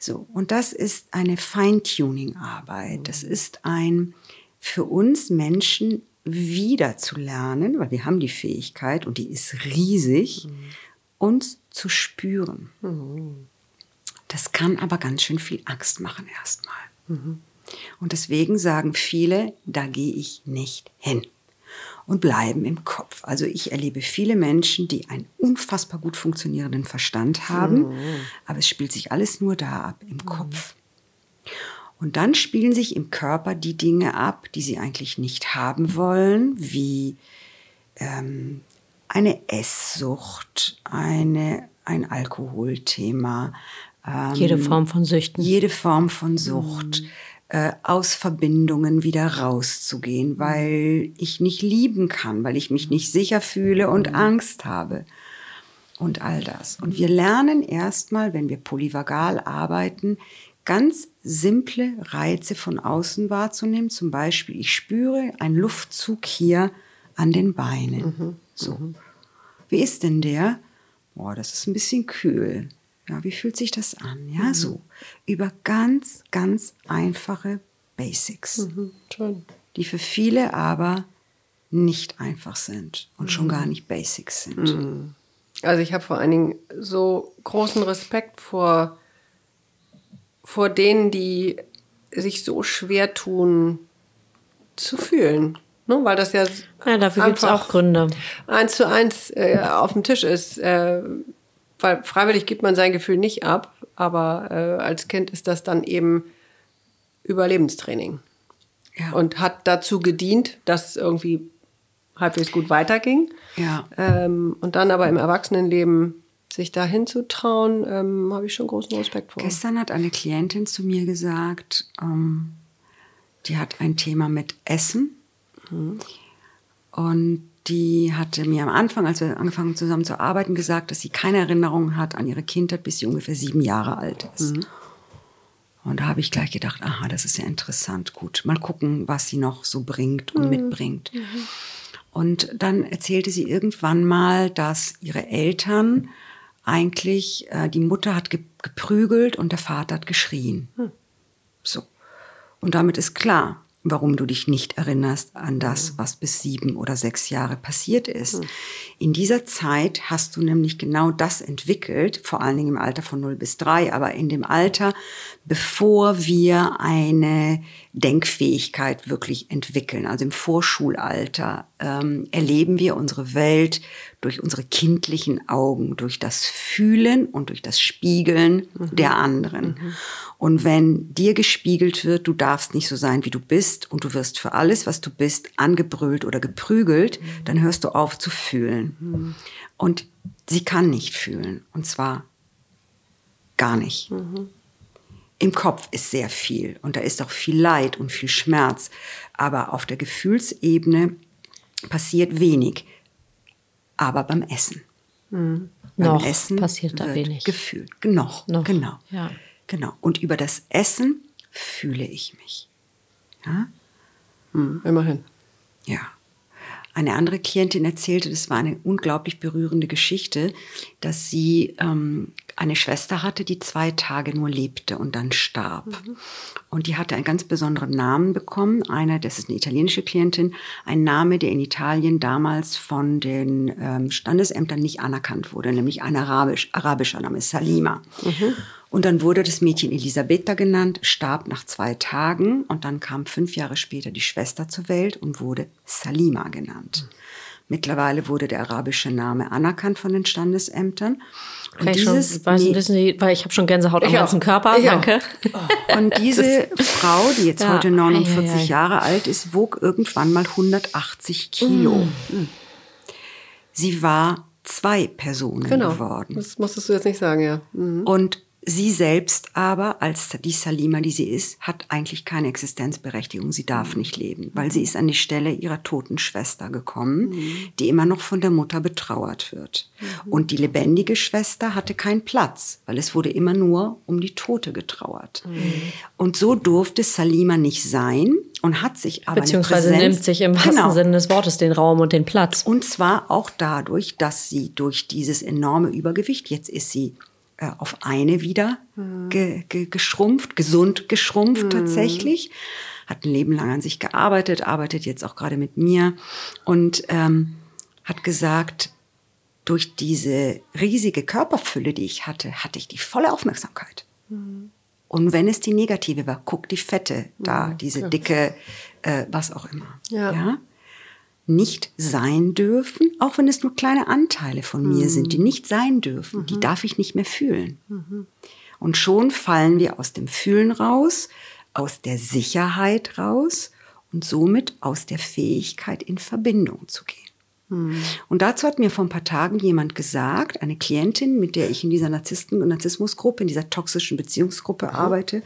So, und das ist eine Feintuning-Arbeit. Das ist ein für uns Menschen wieder zu lernen, weil wir haben die Fähigkeit und die ist riesig, uns zu spüren. Das kann aber ganz schön viel Angst machen erstmal. Und deswegen sagen viele, da gehe ich nicht hin und bleiben im Kopf. Also ich erlebe viele Menschen, die einen unfassbar gut funktionierenden Verstand haben, aber es spielt sich alles nur da ab, im Kopf. Und dann spielen sich im Körper die Dinge ab, die sie eigentlich nicht haben wollen, wie ähm, eine Esssucht, eine, ein Alkoholthema. Ähm, Jede Form von Süchten. jede Form von Sucht, äh, aus Verbindungen wieder rauszugehen, weil ich nicht lieben kann, weil ich mich nicht sicher fühle und Angst habe und all das. Und wir lernen erstmal, wenn wir polyvagal arbeiten, ganz simple Reize von außen wahrzunehmen. Zum Beispiel, ich spüre einen Luftzug hier an den Beinen. So. Wie ist denn der? Boah, das ist ein bisschen kühl. Ja, wie fühlt sich das an? Ja, so. Über ganz, ganz einfache Basics, Schön. die für viele aber nicht einfach sind und schon gar nicht Basics sind. Also ich habe vor allen Dingen so großen Respekt vor, vor denen, die sich so schwer tun zu fühlen. Ne? Weil das ja, Ja, dafür gibt es auch Gründe. eins zu eins äh, auf dem Tisch ist. Äh, weil freiwillig gibt man sein Gefühl nicht ab, aber äh, als Kind ist das dann eben Überlebenstraining. Ja. Und hat dazu gedient, dass es irgendwie halbwegs gut weiterging. Ja. Ähm, und dann aber im Erwachsenenleben sich da hinzutrauen, ähm, habe ich schon großen Respekt vor. Gestern hat eine Klientin zu mir gesagt, ähm, die hat ein Thema mit Essen. Und die hatte mir am Anfang, als wir angefangen zusammen zu arbeiten, gesagt, dass sie keine Erinnerung hat an ihre Kindheit, bis sie ungefähr sieben Jahre alt ist. Und da habe ich gleich gedacht, aha, das ist ja interessant, gut, mal gucken, was sie noch so bringt und mitbringt. Und dann erzählte sie irgendwann mal, dass ihre Eltern eigentlich, äh, die Mutter hat ge geprügelt und der Vater hat geschrien. So. Und damit ist klar, warum du dich nicht erinnerst an das, was bis sieben oder sechs Jahre passiert ist. In dieser Zeit hast du nämlich genau das entwickelt, vor allen Dingen im Alter von 0 bis 3, aber in dem Alter, bevor wir eine Denkfähigkeit wirklich entwickeln. Also im Vorschulalter ähm, erleben wir unsere Welt durch unsere kindlichen Augen, durch das Fühlen und durch das Spiegeln der anderen. Und wenn dir gespiegelt wird, du darfst nicht so sein, wie du bist und du wirst für alles, was du bist, angebrüllt oder geprügelt, dann hörst du auf zu fühlen. Und sie kann nicht fühlen. Und zwar gar nicht. Im Kopf ist sehr viel und da ist auch viel Leid und viel Schmerz. Aber auf der Gefühlsebene passiert wenig. aber beim Essen. Noch beim Essen passiert da wenig. Gefühlt. Noch, Noch, genau. ja. Genau. Und über das Essen fühle ich mich. Ja? Immerhin. Ja. Eine andere Klientin erzählte, das war eine unglaublich berührende Geschichte, dass sie ähm, eine Schwester hatte, die zwei Tage nur lebte und dann starb. Und die hatte einen ganz besonderen Namen bekommen. Einer, das ist eine italienische Klientin, ein Name, der in Italien damals von den ähm, Standesämtern nicht anerkannt wurde, nämlich ein arabisch, arabischer Name, Salima. Und dann wurde das Mädchen Elisabetta genannt, starb nach zwei Tagen und dann kam fünf Jahre später die Schwester zur Welt und wurde Salima genannt. Mittlerweile wurde der arabische Name anerkannt von den Standesämtern. Und Okay, schon, dieses weiß, wissen Sie, weil ich habe schon Gänsehaut am Ich auch. ganzen Körper. Ich. Danke. Und diese Frau, die jetzt Ja, heute ei, 49 ei, ei. Jahre alt ist, wog irgendwann mal 180 Kilo. Mm. Sie war zwei Personen Genau. geworden. Das musstest du jetzt nicht sagen, ja. Mhm. Und sie selbst aber, als die Salima, die sie ist, hat eigentlich keine Existenzberechtigung. Sie darf nicht leben, weil sie ist an die Stelle ihrer toten Schwester gekommen, die immer noch von der Mutter betrauert wird. Und die lebendige Schwester hatte keinen Platz, weil es wurde immer nur um die Tote getrauert. Und so durfte Salima nicht sein und hat sich aber Beziehungsweise Präsenz- nimmt sich im wahrsten Genau. Sinne des Wortes den Raum und den Platz. Und zwar auch dadurch, dass sie durch dieses enorme Übergewicht, jetzt ist sie äh, auf eine wieder ge, ge, geschrumpft, gesund geschrumpft tatsächlich, hat ein Leben lang an sich gearbeitet, arbeitet jetzt auch gerade mit mir und ähm, hat gesagt, durch diese riesige Körperfülle, die ich hatte, hatte ich die volle Aufmerksamkeit. Und wenn es die negative war, guck die Fette da, diese dicke, äh, was auch immer. Ja. Nicht sein dürfen, auch wenn es nur kleine Anteile von mir sind, die nicht sein dürfen, die darf ich nicht mehr fühlen. Und schon fallen wir aus dem Fühlen raus, aus der Sicherheit raus und somit aus der Fähigkeit in Verbindung zu gehen. Und dazu hat mir vor ein paar Tagen jemand gesagt, eine Klientin, mit der ich in dieser Narzissten- und Narzissmusgruppe, in dieser toxischen Beziehungsgruppe arbeite,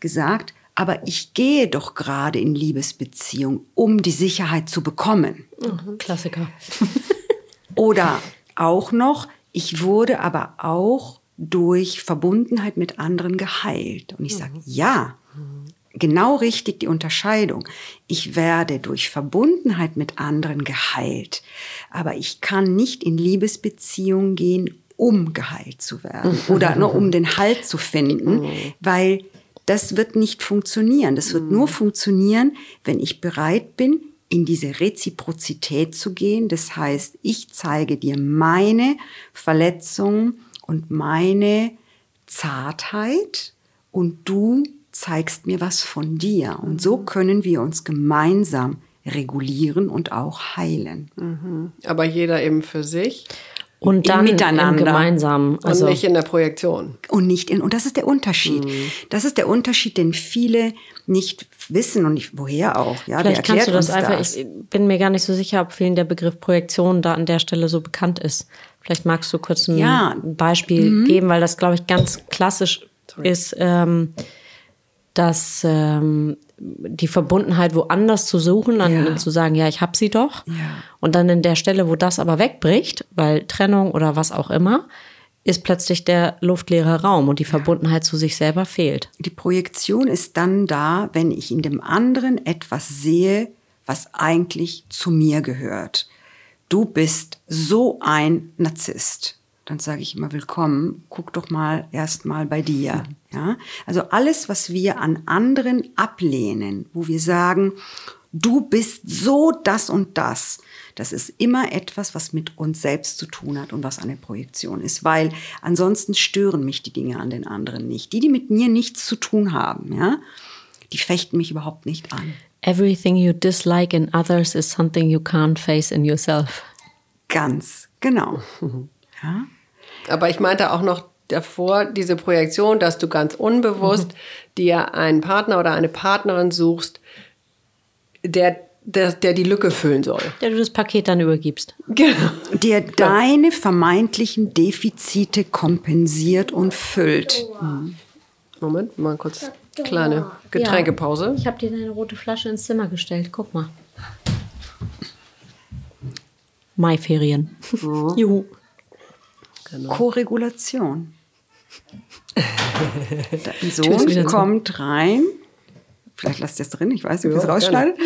gesagt, aber ich gehe doch gerade in Liebesbeziehung, um die Sicherheit zu bekommen. Klassiker. Oder auch noch, ich wurde aber auch durch Verbundenheit mit anderen geheilt. Und ich sage, ja, genau richtig die Unterscheidung. Ich werde durch Verbundenheit mit anderen geheilt, aber ich kann nicht in Liebesbeziehung gehen, um geheilt zu werden oder nur um den Halt zu finden, weil das wird nicht funktionieren. Das wird nur funktionieren, wenn ich bereit bin, in diese Reziprozität zu gehen. Das heißt, ich zeige dir meine Verletzung und meine Zartheit und du zeigst mir was von dir. Und so können wir uns gemeinsam regulieren und auch heilen. Aber jeder eben für sich Und dann Miteinander. im gemeinsamen. Also und nicht in der Projektion. Und nicht in, und das ist der Unterschied. Das ist der Unterschied, den viele nicht wissen und nicht, woher auch. Ja, vielleicht kannst du das einfach. das? Ich bin mir gar nicht so sicher, ob vielen der Begriff Projektion da an der Stelle so bekannt ist. Vielleicht magst du kurz ein Ja. Mhm. Beispiel geben, weil das, glaube ich, ganz klassisch ist, ähm, dass ähm, die Verbundenheit woanders zu suchen, dann Ja. zu sagen, ja, ich habe sie doch. Ja. Und dann in der Stelle, wo das aber wegbricht, weil Trennung oder was auch immer, ist plötzlich der luftleere Raum und die Verbundenheit zu sich selber fehlt. Die Projektion ist dann da, wenn ich in dem anderen etwas sehe, was eigentlich zu mir gehört. Du bist so ein Narzisst. Dann sage ich immer willkommen, guck doch mal erst mal bei dir. Ja? Also alles, was wir an anderen ablehnen, wo wir sagen, du bist so das und das, das ist immer etwas, was mit uns selbst zu tun hat und was eine Projektion ist, weil ansonsten stören mich die Dinge an den anderen nicht. Die, die mit mir nichts zu tun haben, ja, die fechten mich überhaupt nicht an. Everything you dislike in others is something you can't face in yourself. Ganz genau. Ja? Aber ich meinte auch noch davor diese Projektion, dass du ganz unbewusst dir einen Partner oder eine Partnerin suchst, der, der, der die Lücke füllen soll. Der du das Paket dann übergibst. Genau. Der deine vermeintlichen Defizite kompensiert und füllt. Moment, mal kurz kleine Getränkepause. Ich habe dir deine rote Flasche ins Zimmer gestellt. Guck mal. Maiferien. Mhm. Juhu. Genau. Koregulation. Dein Sohn kommt rein, vielleicht lasst ihr es drin, ich weiß nicht, ob ihr es Ja, rausschneidet.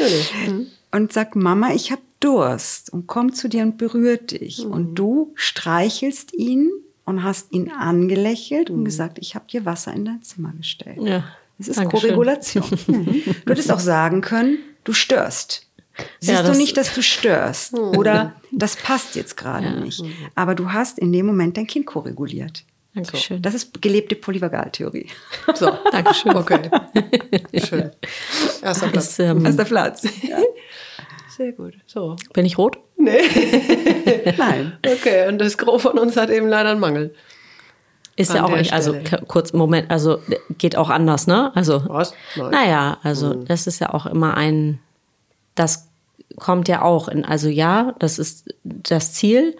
Mhm. und sagt, Mama, ich habe Durst und kommt zu dir und berührt dich. Mhm. Und du streichelst ihn und hast ihn angelächelt Mhm. und gesagt, ich habe dir Wasser in dein Zimmer gestellt. Ja. Das ist Dankeschön. Koregulation. Du hättest auch sagen können, du störst. Siehst Ja, du nicht, dass du störst? Oder das passt jetzt gerade nicht. Aber du hast in dem Moment dein Kind koreguliert. Dankeschön. Das ist gelebte Polyvagaltheorie. So, Dankeschön. okay. Schön. Erster Platz. Ist, ähm, Erster Platz. Ja. Sehr gut. So. bin ich rot? Nein. Okay, und das Gros von uns hat eben leider einen Mangel. Ist An ja auch nicht, also kurz, Moment, also geht auch anders, ne? Also, Was? Nein. naja, also das ist ja auch immer ein, das kommt ja auch in, also ja, das ist das Ziel,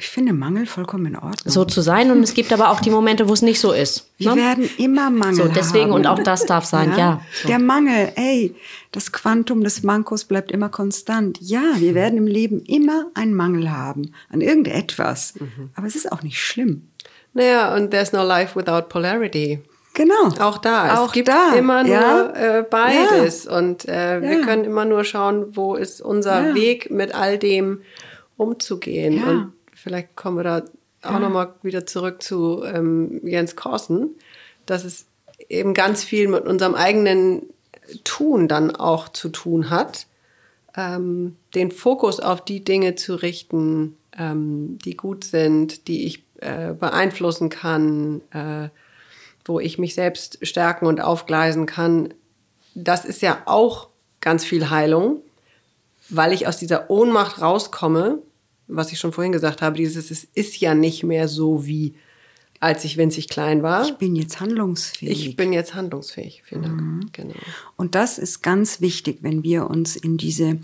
Ich finde Mangel vollkommen in Ordnung. so zu sein und es gibt aber auch die Momente, wo es nicht so ist. Wir ne? werden immer Mangel So, deswegen haben. und auch das darf sein, ja. so. Der Mangel, ey, das Quantum des Mankos bleibt immer konstant. Ja, wir werden im Leben immer einen Mangel haben an irgendetwas. Mhm. Aber es ist auch nicht schlimm. Naja, und there's no life without polarity. Genau. Auch da. Es Auch gibt da, immer nur ja. äh, beides. Und äh, wir Ja. können immer nur schauen, wo ist unser Ja. Weg, mit all dem umzugehen. Ja. Und vielleicht kommen wir da auch nochmal wieder zurück zu ähm, Jens Korsen, dass es eben ganz viel mit unserem eigenen Tun dann auch zu tun hat. Ähm, den Fokus auf die Dinge zu richten, ähm, die gut sind, die ich äh, beeinflussen kann, äh, wo ich mich selbst stärken und aufgleisen kann, das ist ja auch ganz viel Heilung, weil ich aus dieser Ohnmacht rauskomme, was ich schon vorhin gesagt habe, dieses, es ist ja nicht mehr so wie, als ich winzig klein war. Ich bin jetzt handlungsfähig. Ich bin jetzt handlungsfähig. Vielen Dank. Genau. Und das ist ganz wichtig, wenn wir uns in diese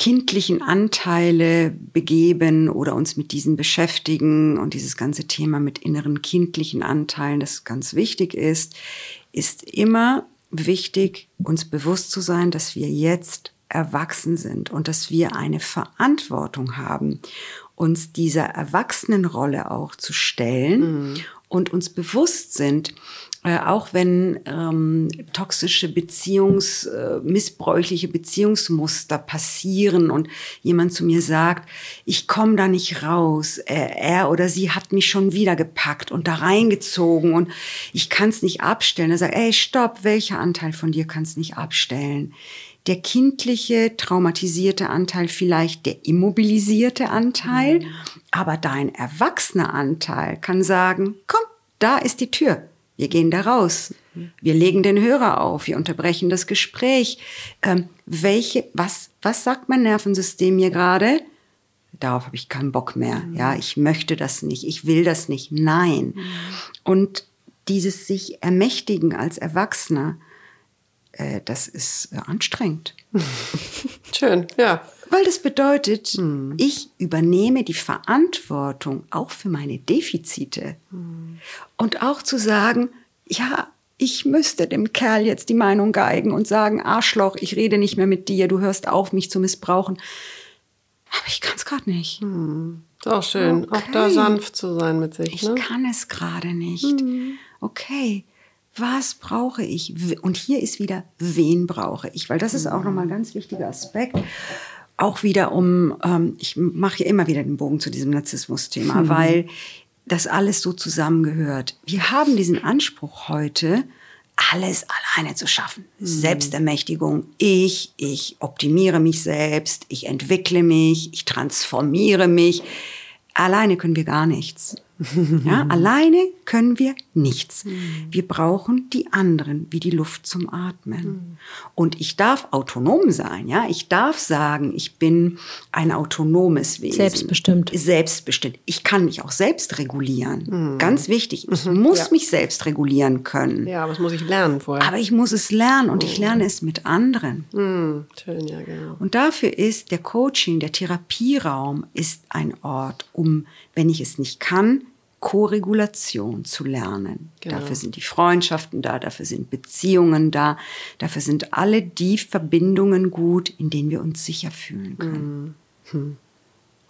kindlichen Anteile begeben oder uns mit diesen beschäftigen. Und dieses ganze Thema mit inneren kindlichen Anteilen, das ganz wichtig ist, ist immer wichtig, uns bewusst zu sein, dass wir jetzt erwachsen sind und dass wir eine Verantwortung haben, uns dieser Erwachsenenrolle auch zu stellen und uns bewusst sind, äh, auch wenn ähm, toxische Beziehungs, äh, missbräuchliche Beziehungsmuster passieren und jemand zu mir sagt, ich komme da nicht raus, er, er oder sie hat mich schon wieder gepackt und da reingezogen und ich kann es nicht abstellen. Er sagt, ey, stopp, welcher Anteil von dir kann es nicht abstellen? Der kindliche, traumatisierte Anteil, vielleicht der immobilisierte Anteil, aber dein erwachsener Anteil kann sagen, komm, da ist die Tür. Wir gehen da raus. Wir legen den Hörer auf. Wir unterbrechen das Gespräch. Ähm, welche, was, was sagt mein Nervensystem mir gerade? Darauf habe ich keinen Bock mehr. Ja, ich möchte das nicht. Ich will das nicht. Nein. Und dieses sich ermächtigen als Erwachsener, äh, das ist äh, anstrengend. Schön, ja. Weil das bedeutet, ich übernehme die Verantwortung auch für meine Defizite. Und auch zu sagen, ja, ich müsste dem Kerl jetzt die Meinung geigen und sagen, Arschloch, ich rede nicht mehr mit dir, du hörst auf, mich zu missbrauchen. Aber ich kann es gerade nicht. Ist auch schön, auch da Okay. sanft zu sein mit sich. Ich Ne? kann es gerade nicht. Okay, was brauche ich? Und hier ist wieder, wen brauche ich? Weil das ist auch nochmal ein ganz wichtiger Aspekt. Auch wieder um, ähm, ich mache hier immer wieder den Bogen zu diesem Narzissmus-Thema, weil das alles so zusammengehört. Wir haben diesen Anspruch heute, alles alleine zu schaffen. Selbstermächtigung. Ich, ich optimiere mich selbst, ich entwickle mich, ich transformiere mich. Alleine können wir gar nichts. Ja, alleine können wir nichts. Wir brauchen die anderen wie die Luft zum Atmen. Und ich darf autonom sein. Ja, ich darf sagen, ich bin ein autonomes Wesen. Selbstbestimmt. Selbstbestimmt. Ich kann mich auch selbst regulieren. Ganz wichtig. Ich muss Ja. mich selbst regulieren können. Ja, aber das muss ich lernen vorher. Aber ich muss es lernen und ich lerne es mit anderen. Hm, schön, ja, genau. Und dafür ist der Coaching, der Therapieraum, ist ein Ort, um, wenn ich es nicht kann, Koregulation zu lernen. Genau. Dafür sind die Freundschaften da, dafür sind Beziehungen da, dafür sind alle die Verbindungen gut, in denen wir uns sicher fühlen können. Hm.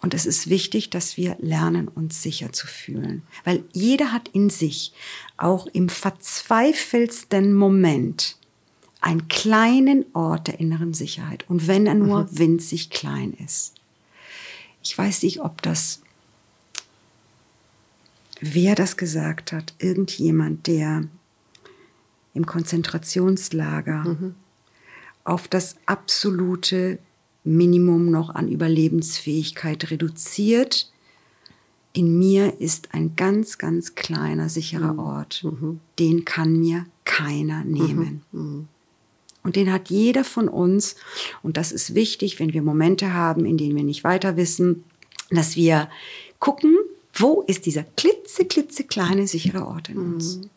Und es ist wichtig, dass wir lernen, uns sicher zu fühlen. Weil jeder hat in sich, auch im verzweifelsten Moment, einen kleinen Ort der inneren Sicherheit. Und wenn er nur mhm. winzig klein ist. Ich weiß nicht, ob das, wer das gesagt hat, irgendjemand, der im Konzentrationslager mhm. auf das absolute Minimum noch an Überlebensfähigkeit reduziert. In mir ist ein ganz, ganz kleiner, sicherer mhm. Ort. Mhm. Den kann mir keiner nehmen. Mhm. mhm. Und den hat jeder von uns. Und das ist wichtig, wenn wir Momente haben, in denen wir nicht weiter wissen, dass wir gucken, wo ist dieser klitze, klitze kleine sichere Ort in uns. Mhm.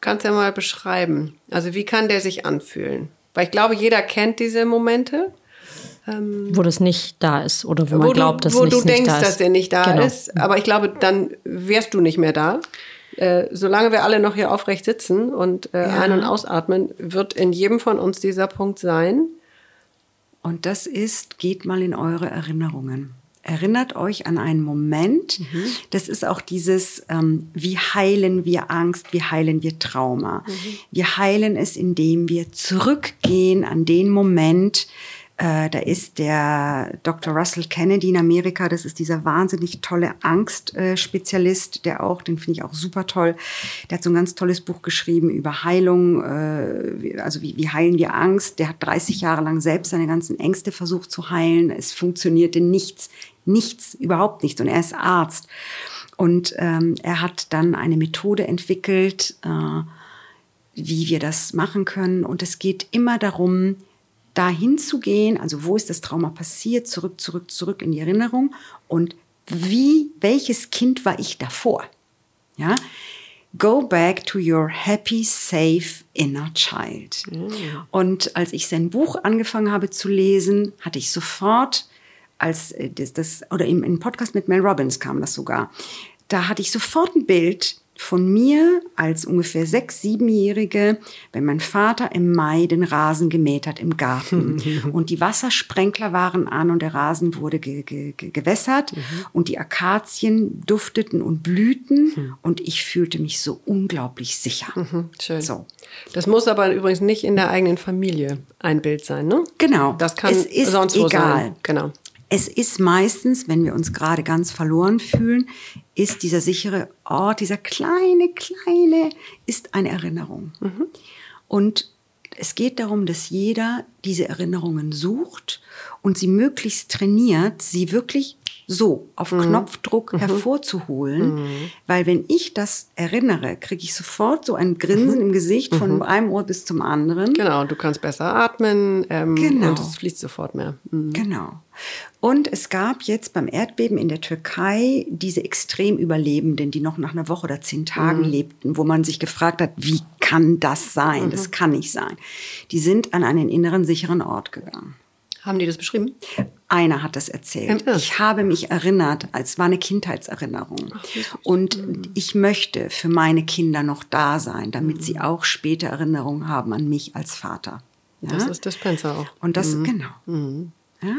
Kannst ja mal beschreiben. Also wie kann der sich anfühlen? Weil ich glaube, jeder kennt diese Momente. Ähm, wo das nicht da ist oder wo man glaubt, dass wo nicht, du denkst, nicht da ist. dass der nicht da genau. ist. Aber ich glaube, dann wärst du nicht mehr da. Äh, solange wir alle noch hier aufrecht sitzen und äh, ja. ein- und ausatmen, wird in jedem von uns dieser Punkt sein. Und das ist, geht mal in eure Erinnerungen. Erinnert euch an einen Moment. Mhm. Das ist auch dieses, ähm, wie heilen wir Angst, wie heilen wir Trauma. Mhm. Wir heilen es, indem wir zurückgehen an den Moment, äh, da ist der Dr. Russell Kennedy in Amerika, das ist dieser wahnsinnig tolle Angstspezialist, der auch, den finde ich auch super toll. Der hat so ein ganz tolles Buch geschrieben über Heilung, äh, also wie, wie heilen wir Angst. Der hat 30 Jahre lang selbst seine ganzen Ängste versucht zu heilen. Es funktionierte nichts, nichts, überhaupt nichts. Und er ist Arzt. Und ähm, er hat dann eine Methode entwickelt, äh, wie wir das machen können. Und es geht immer darum, dahin zu gehen, also wo ist das Trauma passiert, zurück, zurück, zurück in die Erinnerung und wie, welches Kind war ich davor? Ja? Go back to your happy, safe inner child. Mhm. Und als ich sein Buch angefangen habe zu lesen, hatte ich sofort, als äh, das, das oder im, im Podcast mit Mel Robbins kam das sogar, da hatte ich sofort ein Bild von mir als ungefähr sechs, siebenjährige, wenn mein Vater im Mai den Rasen gemäht hat im Garten und die Wassersprenkler waren an und der Rasen wurde ge ge ge gewässert mhm. und die Akazien dufteten und blühten mhm. und ich fühlte mich so unglaublich sicher. Mhm, schön. So. Das muss aber übrigens nicht in der eigenen Familie ein Bild sein, ne? Genau. Das kann es ist sonst egal. wo sein. Genau. Es ist meistens, wenn wir uns gerade ganz verloren fühlen, ist dieser sichere Ort, dieser kleine, kleine, ist eine Erinnerung. Mhm. Und es geht darum, dass jeder diese Erinnerungen sucht und sie möglichst trainiert, sie wirklich so auf mhm. Knopfdruck mhm. hervorzuholen. Mhm. Weil wenn ich das erinnere, kriege ich sofort so ein Grinsen mhm. im Gesicht von mhm. einem Ohr bis zum anderen. Genau, du kannst besser atmen ähm, genau. und es fließt sofort mehr. Mhm. Genau. Und es gab jetzt beim Erdbeben in der Türkei diese Extremüberlebenden, die noch nach einer Woche oder zehn Tagen lebten, wo man sich gefragt hat, wie kann das sein? Das kann nicht sein. Die sind an einen inneren sicheren Ort gegangen. Haben die das beschrieben? Einer hat das erzählt. Ich habe mich erinnert, als war eine Kindheitserinnerung. Und mhm. ich möchte für meine Kinder noch da sein, damit mhm. sie auch später Erinnerungen haben an mich als Vater. Ja? Das ist Dispenser auch. Und das, mhm. genau. Mhm. Ja?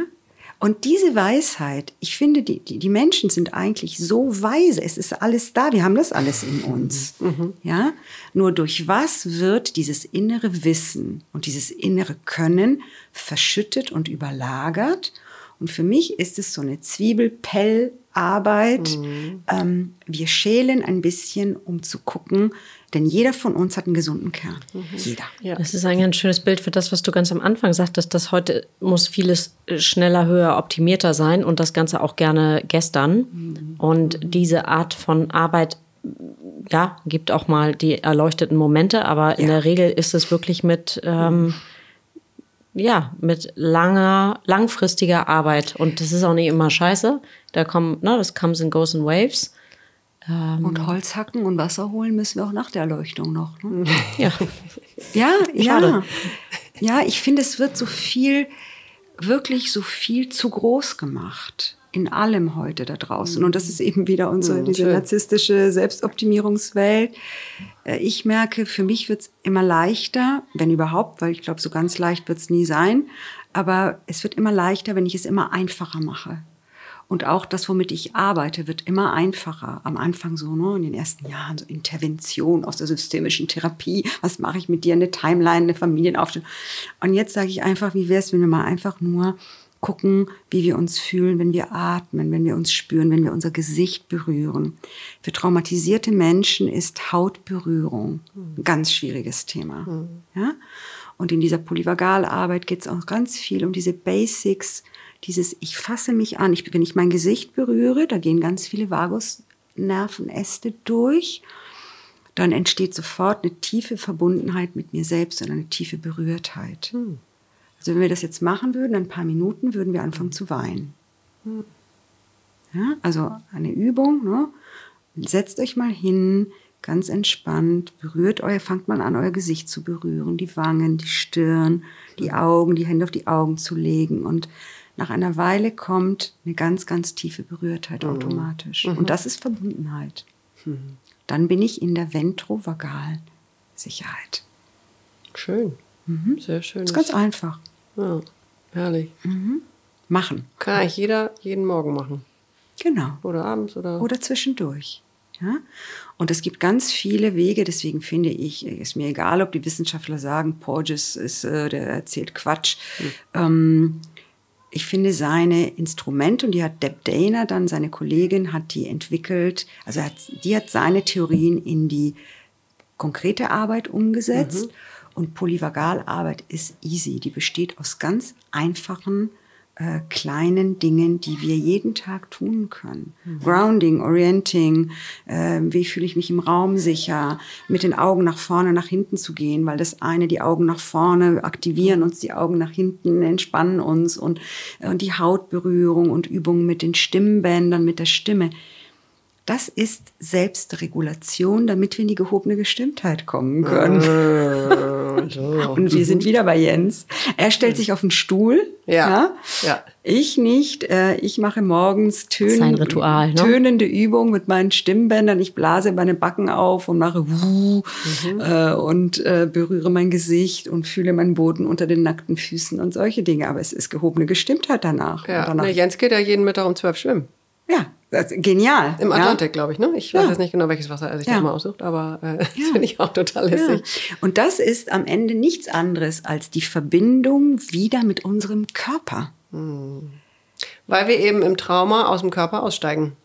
Und diese Weisheit, ich finde, die, die, die, Menschen sind eigentlich so weise. Es ist alles da. Wir haben das alles in uns. Mhm. Ja? Nur durch was wird dieses innere Wissen und dieses innere Können verschüttet und überlagert? Und für mich ist es so eine Zwiebelpellarbeit. Mhm. Ähm, wir schälen ein bisschen, um zu gucken, denn jeder von uns hat einen gesunden Kern. Mhm. Jeder. Ja. Das ist ein ganz schönes Bild für das, was du ganz am Anfang sagtest, dass heute muss vieles schneller, höher, optimierter sein und das Ganze auch gerne gestern. Mhm. Und diese Art von Arbeit ja, gibt auch mal die erleuchteten Momente, aber ja. in der Regel ist es wirklich mit, ähm, ja, mit langer, langfristiger Arbeit. Und das ist auch nicht immer scheiße. Da kommen, ne, das comes and goes in waves. Ähm, und Holz hacken und Wasser holen müssen wir auch nach der Erleuchtung noch. Ne? Ja. ja, ja. Ja, ich finde, es wird so viel, wirklich so viel zu groß gemacht. In allem heute da draußen. Und das ist eben wieder unsere, mhm, diese narzisstische Selbstoptimierungswelt. Äh, ich merke, für mich wird es immer leichter, wenn überhaupt, weil ich glaube, so ganz leicht wird es nie sein, Aber es wird immer leichter, wenn ich es immer einfacher mache. Und auch das, womit ich arbeite, wird immer einfacher. Am Anfang so, ne, in den ersten Jahren, so Intervention aus der systemischen Therapie. Was mache ich mit dir? Eine Timeline, eine Familienaufstellung. Und jetzt sage ich einfach, wie wäre es, wenn wir mal einfach nur gucken, wie wir uns fühlen, wenn wir atmen, wenn wir uns spüren, wenn wir unser Gesicht berühren. Für traumatisierte Menschen ist Hautberührung ein ganz schwieriges Thema. Mhm. Ja? Und in dieser Polyvagalarbeit geht es auch ganz viel um diese Basics, dieses ich fasse mich an, ich, wenn ich mein Gesicht berühre, da gehen ganz viele Vagusnervenäste durch, dann entsteht sofort eine tiefe Verbundenheit mit mir selbst und eine tiefe Berührtheit. Hm. Also wenn wir das jetzt machen würden, ein paar Minuten, würden wir anfangen zu weinen. Hm. Ja, also eine Übung, ne? setzt euch mal hin, ganz entspannt, berührt euer, fangt mal an, euer Gesicht zu berühren, die Wangen, die Stirn, die Augen, die Hände auf die Augen zu legen und nach einer Weile kommt eine ganz, ganz tiefe Berührtheit mhm. automatisch. Mhm. Und das ist Verbundenheit. Mhm. Dann bin ich in der ventrovagal Sicherheit. Schön. Mhm. Sehr schön. Das ist ganz einfach. Ja, herrlich. Mhm. Machen. Kann eigentlich jeder jeden Morgen machen. Genau. Oder abends oder. Oder zwischendurch. Ja? Und es gibt ganz viele Wege, deswegen finde ich, ist mir egal, ob die Wissenschaftler sagen, Porges ist, äh, der erzählt Quatsch. Mhm. Ähm, ich finde seine Instrumente, und die hat Deb Dana dann, seine Kollegin, hat die entwickelt, also hat, die hat seine Theorien in die konkrete Arbeit umgesetzt. Mhm. Und Polyvagalarbeit ist easy. Die besteht aus ganz einfachen äh, kleinen Dingen, die wir jeden Tag tun können. Mhm. Grounding, Orienting, äh, wie fühle ich mich im Raum sicher, mit den Augen nach vorne, nach hinten zu gehen, weil das eine, die Augen nach vorne aktivieren uns, die Augen nach hinten entspannen uns und, und die Hautberührung und Übungen mit den Stimmbändern, mit der Stimme. Das ist Selbstregulation, damit wir in die gehobene Gestimmtheit kommen können. Äh, so. Und wir sind wieder bei Jens. Er stellt sich auf den Stuhl. Ja. ja. Ich nicht. Äh, ich mache morgens Tön Ritual, ne? tönende Übungen mit meinen Stimmbändern. Ich blase meine Backen auf und mache Wuh mhm. Äh, und berühre mein Gesicht und fühle meinen Boden unter den nackten Füßen und solche Dinge. Aber es ist gehobene Gestimmtheit danach. Ja. danach. Na, Jens geht ja jeden Mittag um zwölf schwimmen. Ja, das genial. Im Atlantik, ja? glaube ich, ne? Ich weiß ja. jetzt nicht genau, welches Wasser er sich ja. da mal aussucht, aber äh, das finde ich auch total lässig. Und das ist am Ende nichts anderes als die Verbindung wieder mit unserem Körper. Hm. Weil wir eben im Trauma aus dem Körper aussteigen.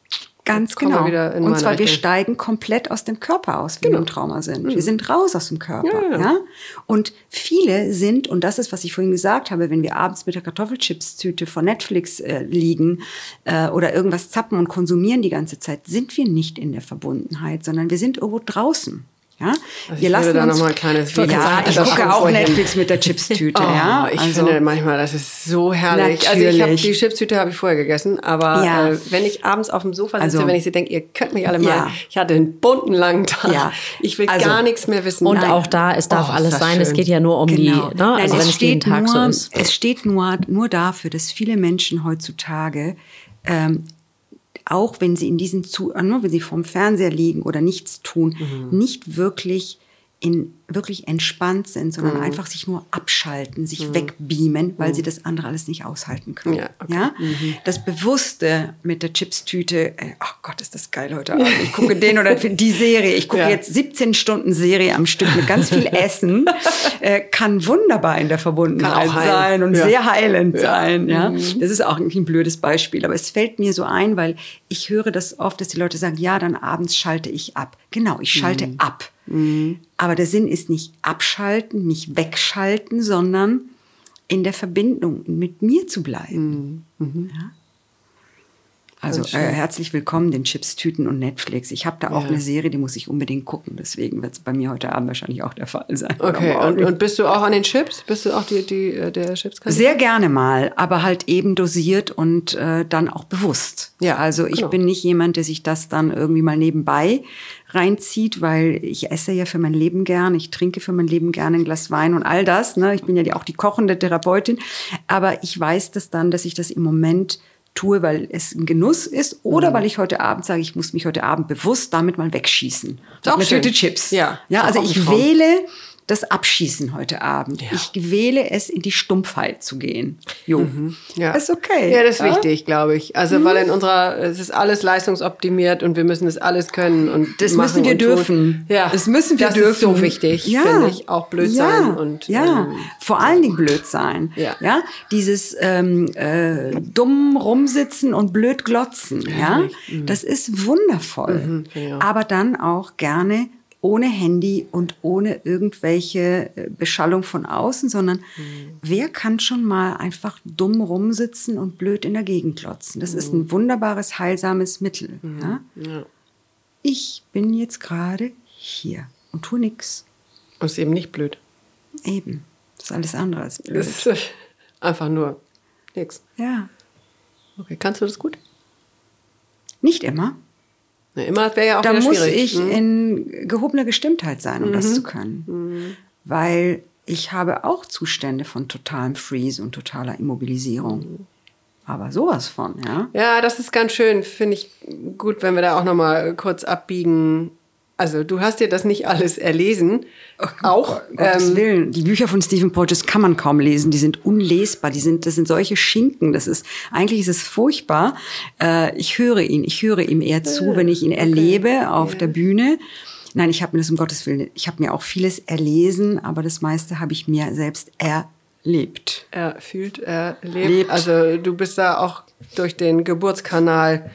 Ganz genau. und zwar, wir steigen komplett aus dem Körper aus, wenn genau. wir im Trauma sind. Mhm. Wir sind raus aus dem Körper. Ja, ja. ja, Und viele sind, und das ist, was ich vorhin gesagt habe, wenn wir abends mit der Kartoffelchips-Tüte vor Netflix äh, liegen äh, oder irgendwas zappen und konsumieren die ganze Zeit, sind wir nicht in der Verbundenheit, sondern wir sind irgendwo draußen. Ja? Also wir lassen da uns, noch mal ein kleines Video. Ja, ich gucke auch Netflix mit der Chipstüte. oh, ja, ich also, finde manchmal, das ist so herrlich. Natürlich. Also ich habe die Chipstüte habe ich vorher gegessen, aber ja. äh, wenn ich abends auf dem Sofa sitze, also, wenn ich so denke, ihr könnt mich alle mal, ja. ich hatte einen bunten langen Tag. Ja. Ich will also, gar nichts mehr wissen. Und Nein. auch da, es darf oh, alles sein. Schön. Es geht ja nur um genau. die, ne? Nein, also wenn es jeden Tag nur, so ist. Es steht nur nur dafür, dass viele Menschen heutzutage ähm, auch wenn sie in diesen zu, nur wenn sie vorm Fernseher liegen oder nichts tun, mhm. nicht wirklich in wirklich entspannt sind, sondern mhm. einfach sich nur abschalten, sich mhm. wegbeamen, weil mhm. sie das andere alles nicht aushalten können. Ja, okay. ja? Mhm. Das Bewusste mit der Chipstüte, oh Gott, ist das geil heute Abend. Ich gucke den oder die Serie. Ich gucke ja. jetzt 17 Stunden Serie am Stück mit ganz viel Essen. äh, kann wunderbar in der Verbundenheit sein und ja. sehr heilend sein. Ja? Mhm. Das ist auch ein blödes Beispiel, aber es fällt mir so ein, weil ich höre das oft, dass die Leute sagen, ja, dann abends schalte ich ab. Genau, ich schalte mhm. ab. Aber der Sinn ist nicht abschalten, nicht wegschalten, sondern in der Verbindung mit mir zu bleiben. Mhm. mhm. Ja? Also äh, herzlich willkommen den Chips, Tüten und Netflix. Ich habe da auch ja. eine Serie, die muss ich unbedingt gucken. Deswegen wird es bei mir heute Abend wahrscheinlich auch der Fall sein. Okay, und, und, bist du auch an den Chips? Bist du auch die, die, äh, der chips -Kandidat? Sehr gerne mal, aber halt eben dosiert und äh, dann auch bewusst. Ja, also ich genau. bin nicht jemand, der sich das dann irgendwie mal nebenbei reinzieht, weil ich esse ja für mein Leben gern, ich trinke für mein Leben gerne ein Glas Wein und all das. Ne? Ich bin ja auch die kochende Therapeutin, aber ich weiß das dann, dass ich das im Moment tue, weil es ein Genuss ist oder mhm. weil ich heute Abend sage, ich muss mich heute Abend bewusst damit mal wegschießen. Auch mit schön. Chips. Ja, ja also ich wähle das Abschießen heute Abend. Ich wähle es, in die Stumpfheit zu gehen. Jo, Ja. ist okay. Ja, das ist Ja? wichtig, glaube ich. Also, weil in unserer, es ist alles leistungsoptimiert und wir müssen das alles können und Das müssen wir und tun. dürfen. Ja, das müssen wir das dürfen. ist so wichtig, finde ich. Auch blöd ja. sein und ja, ähm, vor allen Dingen blöd sein. Ja. ja, dieses ähm, äh, dumm rumsitzen und blöd glotzen. Ja, das ist wundervoll. genau. Aber dann auch gerne ohne Handy und ohne irgendwelche äh, Beschallung von außen, sondern wer kann schon mal einfach dumm rumsitzen und blöd in der Gegend glotzen? Das ist ein wunderbares, heilsames Mittel. Ja? ja. Ich bin jetzt gerade hier und tu nix. Und ist eben nicht blöd. Eben. Das ist alles andere als blöd. Das ist einfach nur nix. Ja. Okay, kannst du das gut? Nicht immer. Ne, immer wäre ja auch Da muss schwierig. ich Hm? in gehobener Gestimmtheit sein, um das zu können. Weil ich habe auch Zustände von totalem Freeze und totaler Immobilisierung. Aber sowas von, ja. Ja, das ist ganz schön. Finde ich gut, wenn wir da auch noch mal kurz abbiegen. Also, du hast dir das nicht alles erlesen. auch. Um Gottes ähm, Willen. Die Bücher von Stephen Porges kann man kaum lesen. Die sind unlesbar. Die sind, das sind solche Schinken. Das ist, eigentlich ist es furchtbar. Äh, ich höre ihn. Ich höre ihm eher zu, wenn ich ihn erlebe auf der Bühne. Nein, ich habe mir das um Gottes Willen, ich habe mir auch vieles erlesen, aber das meiste habe ich mir selbst erlebt. er fühlt, er lebt. Lebt. Also du bist da auch durch den Geburtskanal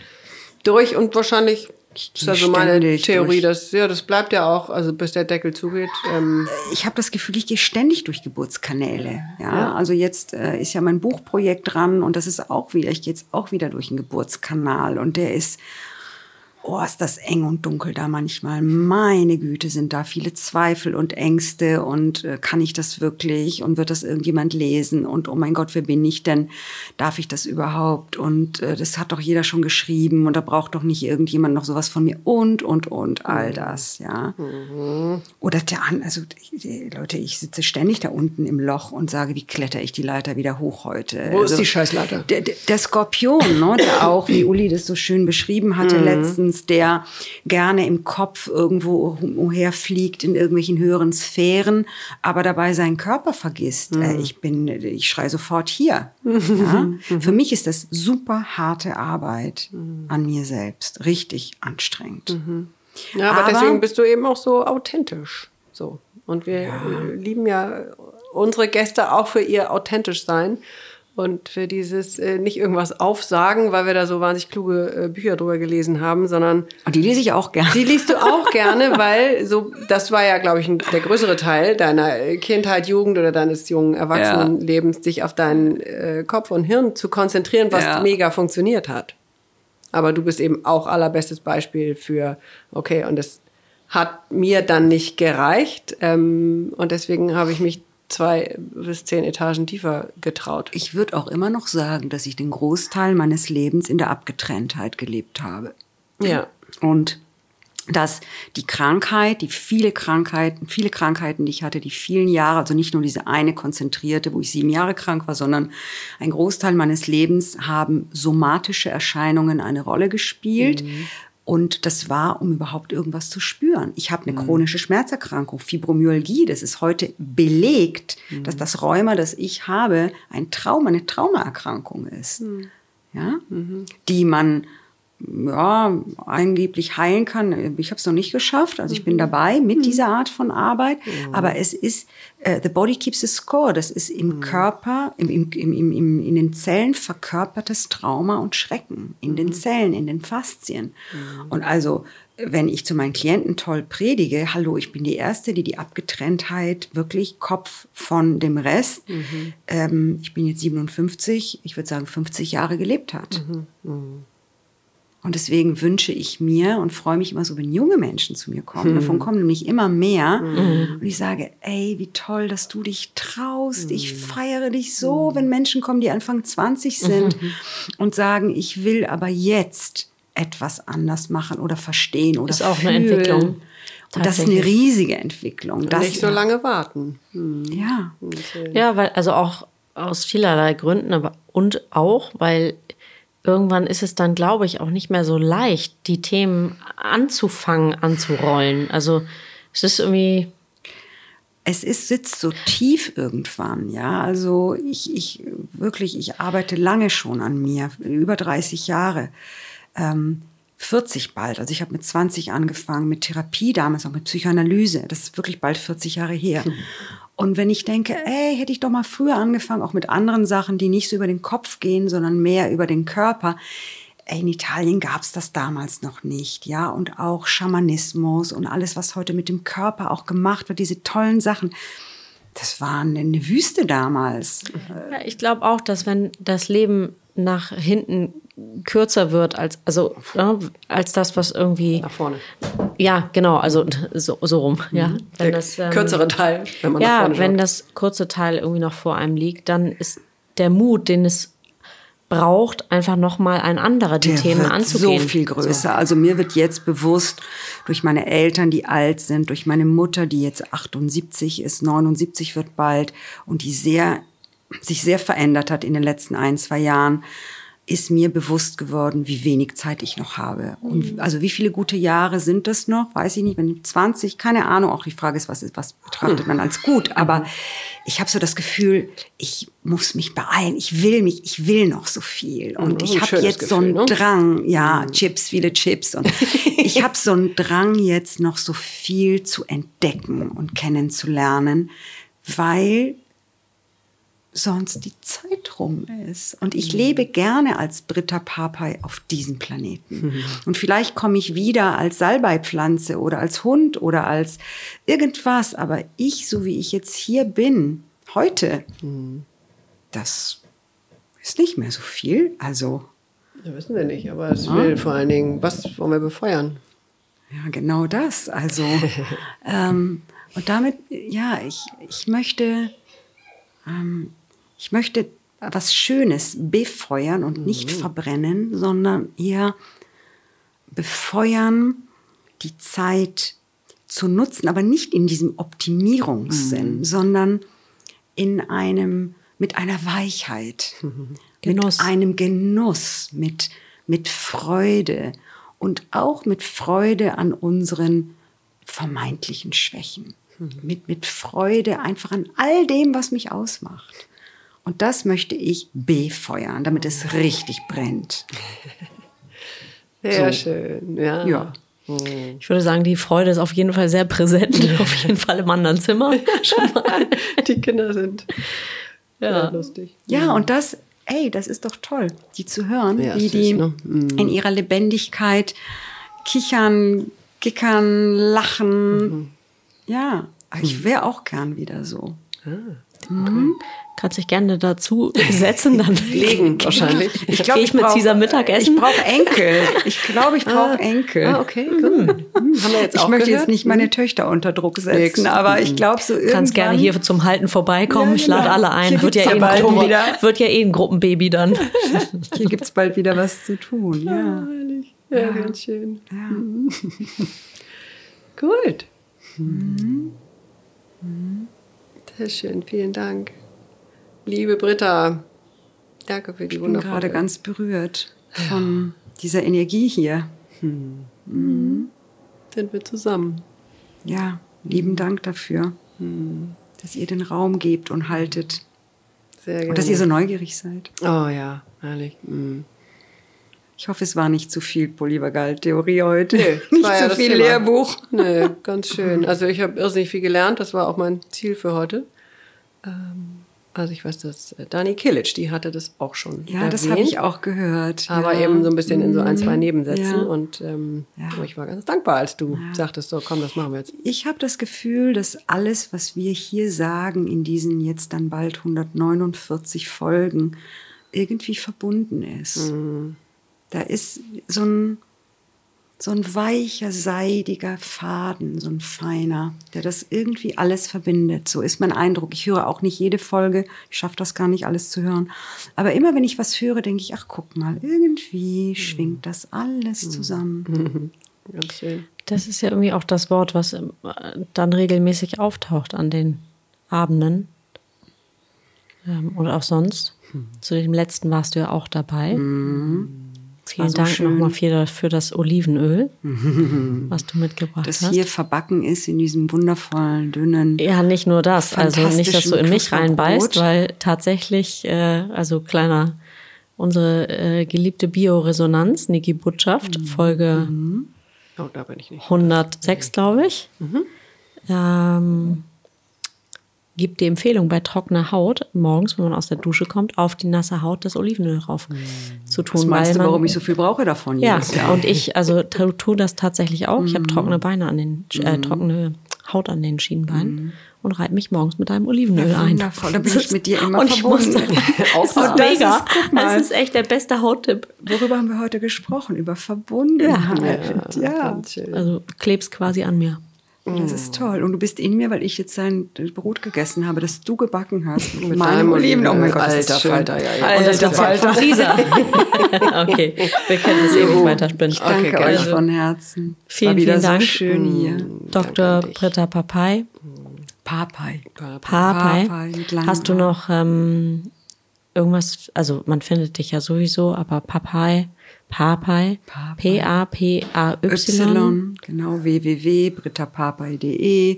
durch und wahrscheinlich ist also meine Theorie, durch. dass ja, das bleibt ja auch, also bis der Deckel zugeht. Ähm, ich habe das Gefühl, ich gehe ständig durch Geburtskanäle. Ja, also jetzt äh, ist ja mein Buchprojekt dran und das ist auch wieder, ich gehe jetzt auch wieder durch einen Geburtskanal und der ist, oh, ist das eng und dunkel da manchmal. Meine Güte, sind da viele Zweifel und Ängste und äh, kann ich das wirklich und wird das irgendjemand lesen und oh mein Gott, wer bin ich denn? Darf ich das überhaupt? Und äh, das hat doch jeder schon geschrieben und da braucht doch nicht irgendjemand noch sowas von mir und und und all das, ja. Oder der an, also die, Leute, ich sitze ständig da unten im Loch und sage, wie kletter ich die Leiter wieder hoch heute? Wo ist also, die Scheißleiter? Der, der, Skorpion, ne, der auch, wie Uli das so schön beschrieben hatte letztens, der gerne im Kopf irgendwo umherfliegt in irgendwelchen höheren Sphären, aber dabei seinen Körper vergisst. Äh, ich bin, ich schrei sofort hier. Ja? Für mich ist das super harte Arbeit an mir selbst, richtig anstrengend. ja, aber, aber- deswegen bist du eben auch so authentisch. So. Und wir äh, lieben ja unsere Gäste auch für ihr authentisch sein. Und für dieses äh, nicht irgendwas aufsagen, weil wir da so wahnsinnig kluge äh, Bücher drüber gelesen haben, sondern Und die lese ich auch gerne. Die liest du auch gerne, weil so das war ja, glaube ich, ein, der größere Teil deiner Kindheit, Jugend oder deines jungen Erwachsenenlebens, dich auf deinen äh, Kopf und Hirn zu konzentrieren, was Ja. mega funktioniert hat. Aber du bist eben auch allerbestes Beispiel für, okay, und das hat mir dann nicht gereicht ähm, und deswegen habe ich mich zwei bis zehn Etagen tiefer getraut. Ich würde auch immer noch sagen, dass ich den Großteil meines Lebens in der Abgetrenntheit gelebt habe. Ja. Und dass die Krankheit, die viele Krankheiten, viele Krankheiten, die ich hatte, die vielen Jahre, also nicht nur diese eine konzentrierte, wo ich sieben Jahre krank war, sondern ein Großteil meines Lebens haben somatische Erscheinungen eine Rolle gespielt. Und das war, um überhaupt irgendwas zu spüren. Ich habe eine chronische Schmerzerkrankung, Fibromyalgie. Das ist heute belegt, dass das Rheuma, das ich habe, ein Trauma, eine Traumaerkrankung ist. Ja? Die man ja, angeblich heilen kann. Ich habe es noch nicht geschafft. Also ich bin dabei mit dieser Art von Arbeit. Aber es ist, äh, the body keeps the score. Das ist im Körper, im, im, im, im, im, in den Zellen verkörpertes Trauma und Schrecken. In den Zellen, in den Faszien. Und also, wenn ich zu meinen Klienten toll predige, hallo, ich bin die Erste, die die Abgetrenntheit wirklich Kopf von dem Rest, ähm, ich bin jetzt 57, ich würde sagen 50 Jahre gelebt hat. Und deswegen wünsche ich mir und freue mich immer so, wenn junge Menschen zu mir kommen. Davon kommen nämlich immer mehr. Und ich sage, ey, wie toll, dass du dich traust. Ich feiere dich so, wenn Menschen kommen, die Anfang 20 sind und sagen, ich will aber jetzt etwas anders machen oder verstehen oder Ist auch eine fühlen. Entwicklung. Und das ist eine riesige Entwicklung. Das, Nicht so lange warten. Ja. Ja, weil, also auch aus vielerlei Gründen, aber und auch, weil irgendwann ist es dann, glaube ich, auch nicht mehr so leicht, die Themen anzufangen, anzurollen. Also es ist irgendwie, es ist, sitzt so tief irgendwann, ja. Also ich, ich wirklich, ich arbeite lange schon an mir, über 30 Jahre. Ähm, 40 bald. Also ich habe mit 20 angefangen mit Therapie, damals auch mit Psychoanalyse. Das ist wirklich bald 40 Jahre her. Und wenn ich denke, ey, hätte ich doch mal früher angefangen, auch mit anderen Sachen, die nicht so über den Kopf gehen, sondern mehr über den Körper. Ey, in Italien gab's das damals noch nicht, ja, und auch Schamanismus und alles, was heute mit dem Körper auch gemacht wird, diese tollen Sachen. Das war eine Wüste damals. Ja, ich glaube auch, dass wenn das Leben nach hinten kürzer wird als also ja, als das was irgendwie Nach vorne. ja genau also so, so rum ja wenn Der das ähm, kürzere Teil, wenn ja wenn schaut. das kurze Teil irgendwie noch vor einem liegt dann ist der Mut den es braucht einfach noch mal ein anderer die Der Themen wird anzugehen so viel größer. Also mir wird jetzt bewusst durch meine Eltern, die alt sind, durch meine Mutter, die jetzt 78 ist, 79 wird bald und die sehr sich sehr verändert hat in den letzten ein, zwei Jahren, ist mir bewusst geworden, wie wenig Zeit ich noch habe. Und also wie viele gute Jahre sind das noch? Weiß ich nicht, wenn 20, keine Ahnung. Auch die Frage ist, was, ist, was betrachtet man als gut? Aber ich habe so das Gefühl, ich muss mich beeilen. Ich will mich, ich will noch so viel. Und ich habe jetzt so einen Gefühl, ne? Drang, ja, Chips, viele Chips. Und ich habe so einen Drang jetzt noch so viel zu entdecken und kennenzulernen, weil sonst die Zeit rum ist. Und ich lebe gerne als Britta Papai auf diesem Planeten. Und vielleicht komme ich wieder als Salbeipflanze oder als Hund oder als irgendwas. Aber ich, so wie ich jetzt hier bin, heute, das ist nicht mehr so viel. Also, Ja, wissen wir nicht, aber es will vor allen Dingen, was wollen wir befeuern? Ja, genau das. Also, ähm, und damit, ja, ich, ich möchte, ähm, ich möchte was Schönes befeuern und nicht verbrennen, sondern eher befeuern, die Zeit zu nutzen, aber nicht in diesem Optimierungssinn, sondern in einem, mit einer Weichheit, Genuss. mit einem Genuss, mit, mit Freude und auch mit Freude an unseren vermeintlichen Schwächen. Mit, mit Freude einfach an all dem, was mich ausmacht. Und das möchte ich befeuern, damit es richtig brennt. Sehr So. schön, ja. Ja. ich würde sagen die Freude ist auf jeden Fall sehr präsent auf jeden Fall im anderen Zimmer schon mal Die Kinder sind ja, lustig. Ja, und das, ey, das ist doch toll, die zu hören, Ja, wie süß, die ne? in ihrer Lebendigkeit kichern, gickern, lachen. Ja, aber ich wäre auch gern wieder so. Kannst dich gerne dazu setzen dann Legen wahrscheinlich. Ich glaub, Gehe ich mit brauch- Caesar Mittagessen Ich brauche Enkel. Ich glaube, ich brauche Enkel. Ah, okay, gut. Hm, jetzt Ich möchte gehört? jetzt nicht meine Töchter unter Druck setzen, Nix. aber ich glaube so irgendwann. kannst gerne hier zum Halten vorbeikommen Ja, ich lade genau. alle ein wird ja, eh ja ein Gruppen, wieder. wird ja eh ein Gruppenbaby dann Hier gibt's bald wieder was zu tun. Ja. Herrlich. Ja, ganz schön. Gut. Sehr schön, vielen Dank. Liebe Britta, danke für die Ich bin gerade wundervolle ganz berührt von dieser Energie hier. Sind wir zusammen. Ja, lieben Dank dafür, dass ihr den Raum gebt und haltet. Sehr gerne. Und dass ihr so neugierig seid. oh ja, herrlich. Mhm. Ich hoffe, es war nicht zu viel Polyvagal-Theorie heute. Das nicht ja zu viel Thema. Lehrbuch. Nee, ganz schön. Also ich habe irrsinnig viel gelernt. Das war auch mein Ziel für heute. Ähm, also ich weiß, dass äh, Dani Kilic, die hatte das auch schon Ja, das habe erwähnt. ich auch gehört. Aber ja. eben so ein bisschen in so ein, zwei Nebensätzen. Ja. Und ähm, Ja. ich war ganz dankbar, als du sagtest, so komm, das machen wir jetzt. Ich habe das Gefühl, dass alles, was wir hier sagen in diesen jetzt dann bald 149 Folgen, irgendwie verbunden ist. Da ist so ein, so ein weicher, seidiger Faden, so ein feiner, der das irgendwie alles verbindet. So ist mein Eindruck. Ich höre auch nicht jede Folge, ich schaffe das gar nicht alles zu hören. Aber immer wenn ich was höre, denke ich, ach guck mal, irgendwie schwingt das alles zusammen. Ganz schön. Das ist ja irgendwie auch das Wort, was ähm, dann regelmäßig auftaucht an den Abenden. Ähm, und auch sonst. Zu dem letzten warst du ja auch dabei. Vielen Vielen so Dank schön. nochmal für, für das Olivenöl, was du mitgebracht Das hast. hier verbacken ist in diesem wundervollen, dünnen. Ja, nicht nur das. Also nicht, dass du in mich reinbeißt, weil tatsächlich, äh, also kleiner, unsere äh, geliebte Bioresonanz, Niki Botschaft, Folge Oh, da bin ich nicht. 106, glaube ich, ähm, gibt die Empfehlung bei trockener Haut morgens, wenn man aus der Dusche kommt, auf die nasse Haut das Olivenöl rauf zu tun. Was meinst weil du, man, warum ich so viel brauche davon ja, Jahr? und ich, also tu, tu das tatsächlich auch. Ich habe trockene Beine an den, äh, trockene Haut an den Schienbeinen und reibe mich morgens mit einem Olivenöl Ja, ein. wundervoll, da bin ich mit dir immer und ich verbunden. Muss, das ist das mega. ist- das ist echt der beste Hauttipp. Worüber haben wir heute gesprochen? Über Verbundenheit. Ja, schön. Also du klebst quasi an mir. Das ist toll. Und du bist in mir, weil ich jetzt dein Brot gegessen habe, das du gebacken hast. Mit meinem Oliven. Oh mein. Gott, das ist Alter schön. Falter, ja, ja. Alter Und das Rezept Falter. von Lisa. okay, wir können das ewig weiterspinnen. Ich danke Okay, euch von Herzen. Vielen, war wieder vielen Dank. so schön hier. Dr. Britta Papai. Papai. Papai. Papai Hast du noch ähm, irgendwas, also man findet dich ja sowieso, aber Papai, Papai, Papai. P-A-P-A-Y. Y, genau, www.brittapapai.de.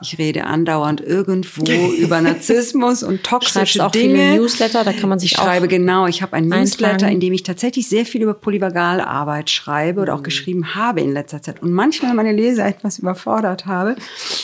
Ich rede andauernd irgendwo über Narzissmus und Schreibst toxische auch Dinge. viele Newsletter, da kann man sich ich auch schreibe genau, ich habe einen Newsletter, eintragen. in dem ich tatsächlich sehr viel über Polyvagalarbeit schreibe oder auch geschrieben habe in letzter Zeit und manchmal meine Leser etwas überfordert habe.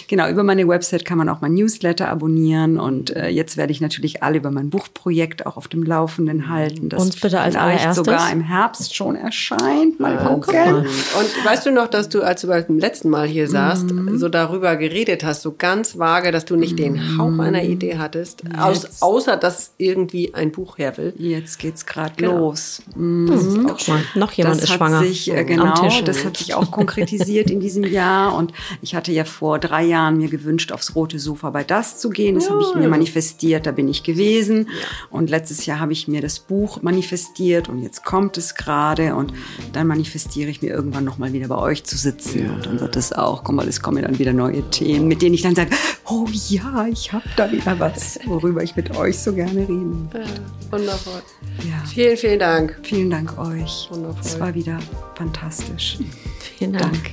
Genau, über meine Website kann man auch mein Newsletter abonnieren und äh, jetzt werde ich natürlich alle über mein Buchprojekt auch auf dem Laufenden halten. Das Uns bitte als vielleicht allererstes. sogar im Herbst schon erscheint. Mal guck gucken. Und weißt du noch, dass du, als du beim letzten Mal hier saßt, Mhm. so darüber geredet hast, so ganz vage, dass du nicht den Hauch einer Idee hattest, aus, außer dass irgendwie ein Buch her will? Jetzt geht's gerade Genau. los. Mm. Guck mal, noch jemand das ist hat schwanger. Sich, äh, genau, Tisch. das hat sich auch konkretisiert in diesem Jahr. Und ich hatte ja vor drei Jahren mir gewünscht, aufs rote Sofa bei das zu gehen. Das habe ich mir manifestiert, da bin ich gewesen. Und letztes Jahr habe ich mir das Buch manifestiert und jetzt kommt es gerade. Und dann manifestiere ich mir irgendwann nochmal wieder bei euch zu sitzen. Und dann wird es auch, guck mal, es kommen dann wieder neue Themen, mit denen ich dann sage, oh ja, ich habe da wieder was, worüber ich mit euch so gerne reden. Wundervoll. Ja. Vielen, vielen Dank. Vielen Dank euch. Wundervoll. Es war wieder fantastisch. Vielen Dank. Danke.